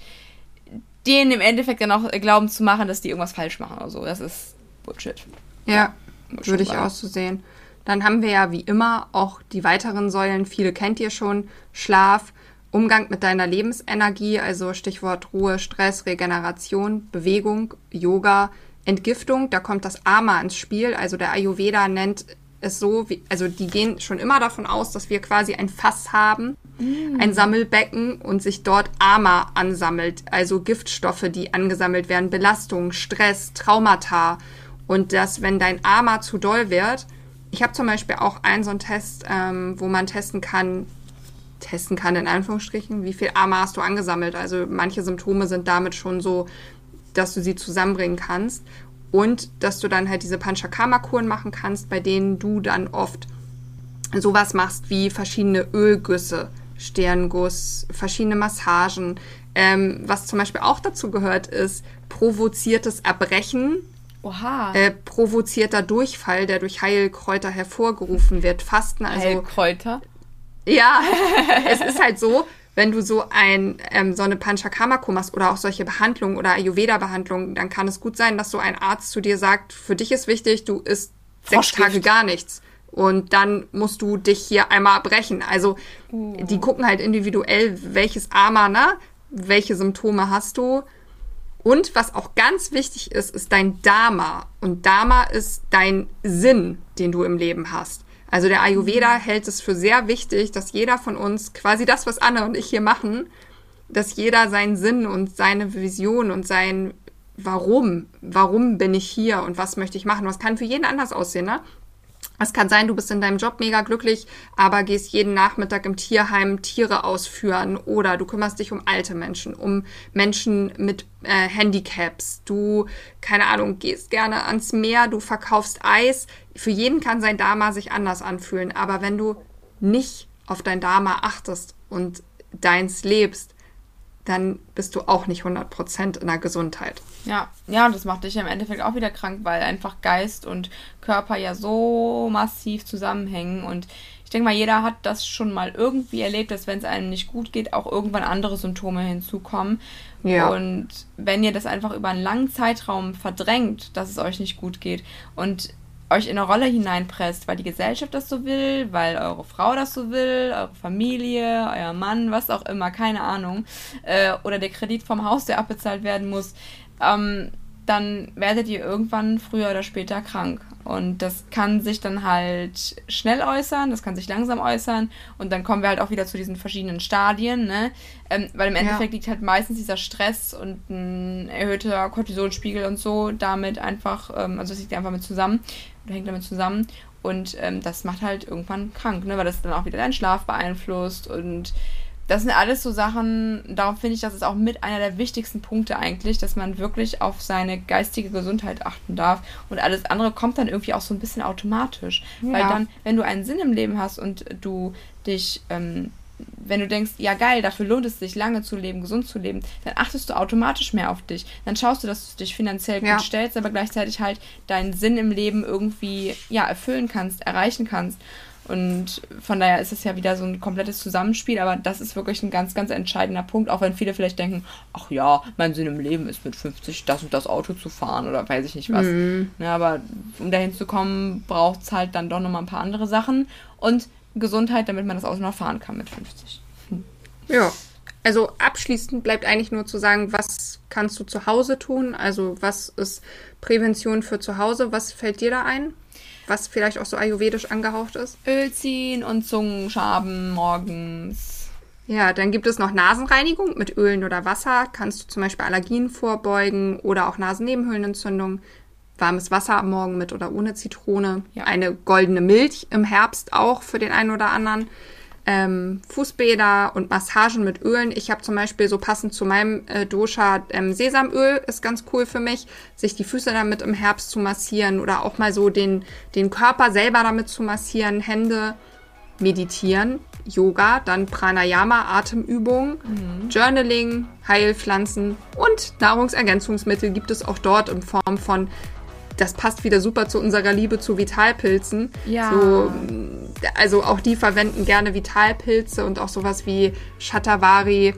Speaker 2: denen im Endeffekt dann auch glauben zu machen, dass die irgendwas falsch machen oder so. Das ist Bullshit.
Speaker 1: Ja, würde ich auch so sehen. Dann haben wir ja wie immer auch die weiteren Säulen. Viele kennt ihr schon. Schlaf, Umgang mit deiner Lebensenergie, also Stichwort Ruhe, Stress, Regeneration, Bewegung, Yoga, Entgiftung, da kommt das Ama ins Spiel. Also der Ayurveda nennt es so, wie, also die gehen schon immer davon aus, dass wir quasi ein Fass haben, mm. ein Sammelbecken und sich dort Ama ansammelt, also Giftstoffe, die angesammelt werden, Belastung, Stress, Traumata. Und dass, wenn dein Ama zu doll wird, ich habe zum Beispiel auch einen so einen Test, ähm, wo man testen kann, testen kann, in Anführungsstrichen, wie viel AMA hast du angesammelt. Also manche Symptome sind damit schon so, dass du sie zusammenbringen kannst. Und dass du dann halt diese Panchakarma-Kuren machen kannst, bei denen du dann oft sowas machst wie verschiedene Ölgüsse, Sternguss, verschiedene Massagen. Ähm, was zum Beispiel auch dazu gehört, ist provoziertes Erbrechen. Oha. Äh, provozierter Durchfall, der durch Heilkräuter hervorgerufen wird. Fasten, also. Heilkräuter? Ja, es ist halt so, wenn du so ein ähm, so eine Panchakarma machst oder auch solche Behandlungen oder Ayurveda-Behandlungen, dann kann es gut sein, dass so ein Arzt zu dir sagt, für dich ist wichtig, du isst sechs Tage gar nichts. Und dann musst du dich hier einmal brechen. Also uh. die gucken halt individuell, welches Ama, ne? welche Symptome hast du. Und was auch ganz wichtig ist, ist dein Dharma. Und Dharma ist dein Sinn, den du im Leben hast. Also der Ayurveda hält es für sehr wichtig, dass jeder von uns quasi das, was Anna und ich hier machen, dass jeder seinen Sinn und seine Vision und sein Warum, warum bin ich hier und was möchte ich machen, was kann für jeden anders aussehen, ne? Es kann sein, du bist in deinem Job mega glücklich, aber gehst jeden Nachmittag im Tierheim Tiere ausführen oder du kümmerst dich um alte Menschen, um Menschen mit äh, Handicaps. Du, keine Ahnung, gehst gerne ans Meer, du verkaufst Eis. Für jeden kann sein Dharma sich anders anfühlen, aber wenn du nicht auf dein Dharma achtest und deins lebst, dann bist du auch nicht 100% in der Gesundheit.
Speaker 2: Ja, ja, und das macht dich im Endeffekt auch wieder krank, weil einfach Geist und Körper ja so massiv zusammenhängen. Und ich denke mal, jeder hat das schon mal irgendwie erlebt, dass wenn es einem nicht gut geht, auch irgendwann andere Symptome hinzukommen. Ja. Und wenn ihr das einfach über einen langen Zeitraum verdrängt, dass es euch nicht gut geht und euch in eine Rolle hineinpresst, weil die Gesellschaft das so will, weil eure Frau das so will, eure Familie, euer Mann, was auch immer, keine Ahnung, äh, oder der Kredit vom Haus, der abbezahlt werden muss, ähm, dann werdet ihr irgendwann früher oder später krank. Und das kann sich dann halt schnell äußern, das kann sich langsam äußern und dann kommen wir halt auch wieder zu diesen verschiedenen Stadien, ne? Ähm, weil im Endeffekt ja. liegt halt meistens dieser Stress und ein erhöhter Cortisolspiegel und so damit einfach, ähm, also es liegt einfach mit zusammen oder hängt damit zusammen und ähm, das macht halt irgendwann krank, ne? Weil das dann auch wieder deinen Schlaf beeinflusst und das sind alles so Sachen, darum finde ich, das ist auch mit einer der wichtigsten Punkte eigentlich, dass man wirklich auf seine geistige Gesundheit achten darf. Und alles andere kommt dann irgendwie auch so ein bisschen automatisch. Ja. Weil dann, wenn du einen Sinn im Leben hast und du dich, ähm, wenn du denkst, ja geil, dafür lohnt es sich, lange zu leben, gesund zu leben, dann achtest du automatisch mehr auf dich. Dann schaust du, dass du dich finanziell gut ja. stellst, aber gleichzeitig halt deinen Sinn im Leben irgendwie ja, erfüllen kannst, erreichen kannst. Und von daher ist es ja wieder so ein komplettes Zusammenspiel, aber das ist wirklich ein ganz, ganz entscheidender Punkt, auch wenn viele vielleicht denken, ach ja, mein Sinn im Leben ist mit 50 das und das Auto zu fahren oder weiß ich nicht was. Mhm. Ja, aber um dahin zu kommen, braucht es halt dann doch nochmal ein paar andere Sachen und Gesundheit, damit man das Auto noch fahren kann mit 50. Hm.
Speaker 1: Ja. Also abschließend bleibt eigentlich nur zu sagen, was kannst du zu Hause tun? Also was ist Prävention für zu Hause? Was fällt dir da ein? Was vielleicht auch so ayurvedisch angehaucht ist.
Speaker 2: Öl ziehen und Zungenschaben morgens.
Speaker 1: Ja, dann gibt es noch Nasenreinigung mit Ölen oder Wasser. Kannst du zum Beispiel Allergien vorbeugen oder auch Nasennebenhöhlenentzündung. Warmes Wasser am Morgen mit oder ohne Zitrone. Ja. Eine goldene Milch im Herbst auch für den einen oder anderen ähm, Fußbäder und Massagen mit Ölen. Ich habe zum Beispiel so passend zu meinem äh, Dosha ähm, Sesamöl, ist ganz cool für mich, sich die Füße damit im Herbst zu massieren oder auch mal so den, den Körper selber damit zu massieren, Hände, meditieren, Yoga, dann Pranayama, Atemübungen, mhm. Journaling, Heilpflanzen und Nahrungsergänzungsmittel gibt es auch dort in Form von das passt wieder super zu unserer Liebe zu Vitalpilzen. Ja. So, also auch die verwenden gerne Vitalpilze und auch sowas wie Shatavari,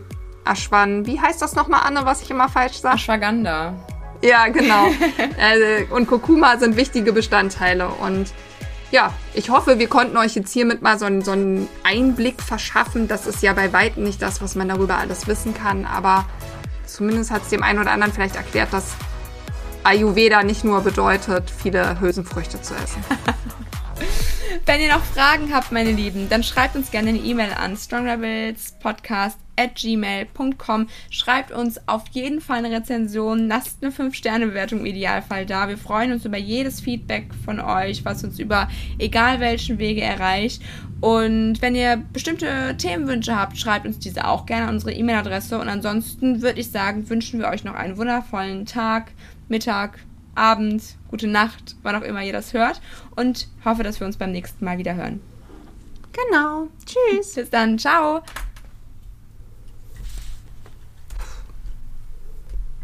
Speaker 1: Ashwan. Wie heißt das nochmal, Anne, was ich immer falsch sage?
Speaker 2: Ashwagandha.
Speaker 1: Ja, genau. also, und Kurkuma sind wichtige Bestandteile. Und ja, ich hoffe, wir konnten euch jetzt hiermit mal so einen, so einen Einblick verschaffen. Das ist ja bei weitem nicht das, was man darüber alles wissen kann, aber zumindest hat es dem einen oder anderen vielleicht erklärt, dass Ayurveda nicht nur bedeutet, viele Hülsenfrüchte zu essen.
Speaker 2: Wenn ihr noch Fragen habt, meine Lieben, dann schreibt uns gerne eine E-Mail an strongrebelspodcast at gmail.com. Schreibt uns auf jeden Fall eine Rezension, lasst eine 5-Sterne-Bewertung im Idealfall da. Wir freuen uns über jedes Feedback von euch, was uns über egal welchen Wege erreicht. Und wenn ihr bestimmte Themenwünsche habt, schreibt uns diese auch gerne an unsere E-Mail-Adresse. Und ansonsten würde ich sagen, wünschen wir euch noch einen wundervollen Tag, Mittag, Abend, gute Nacht, wann auch immer ihr das hört. Und hoffe, dass wir uns beim nächsten Mal wieder hören.
Speaker 1: Genau. Tschüss.
Speaker 2: Bis dann. Ciao.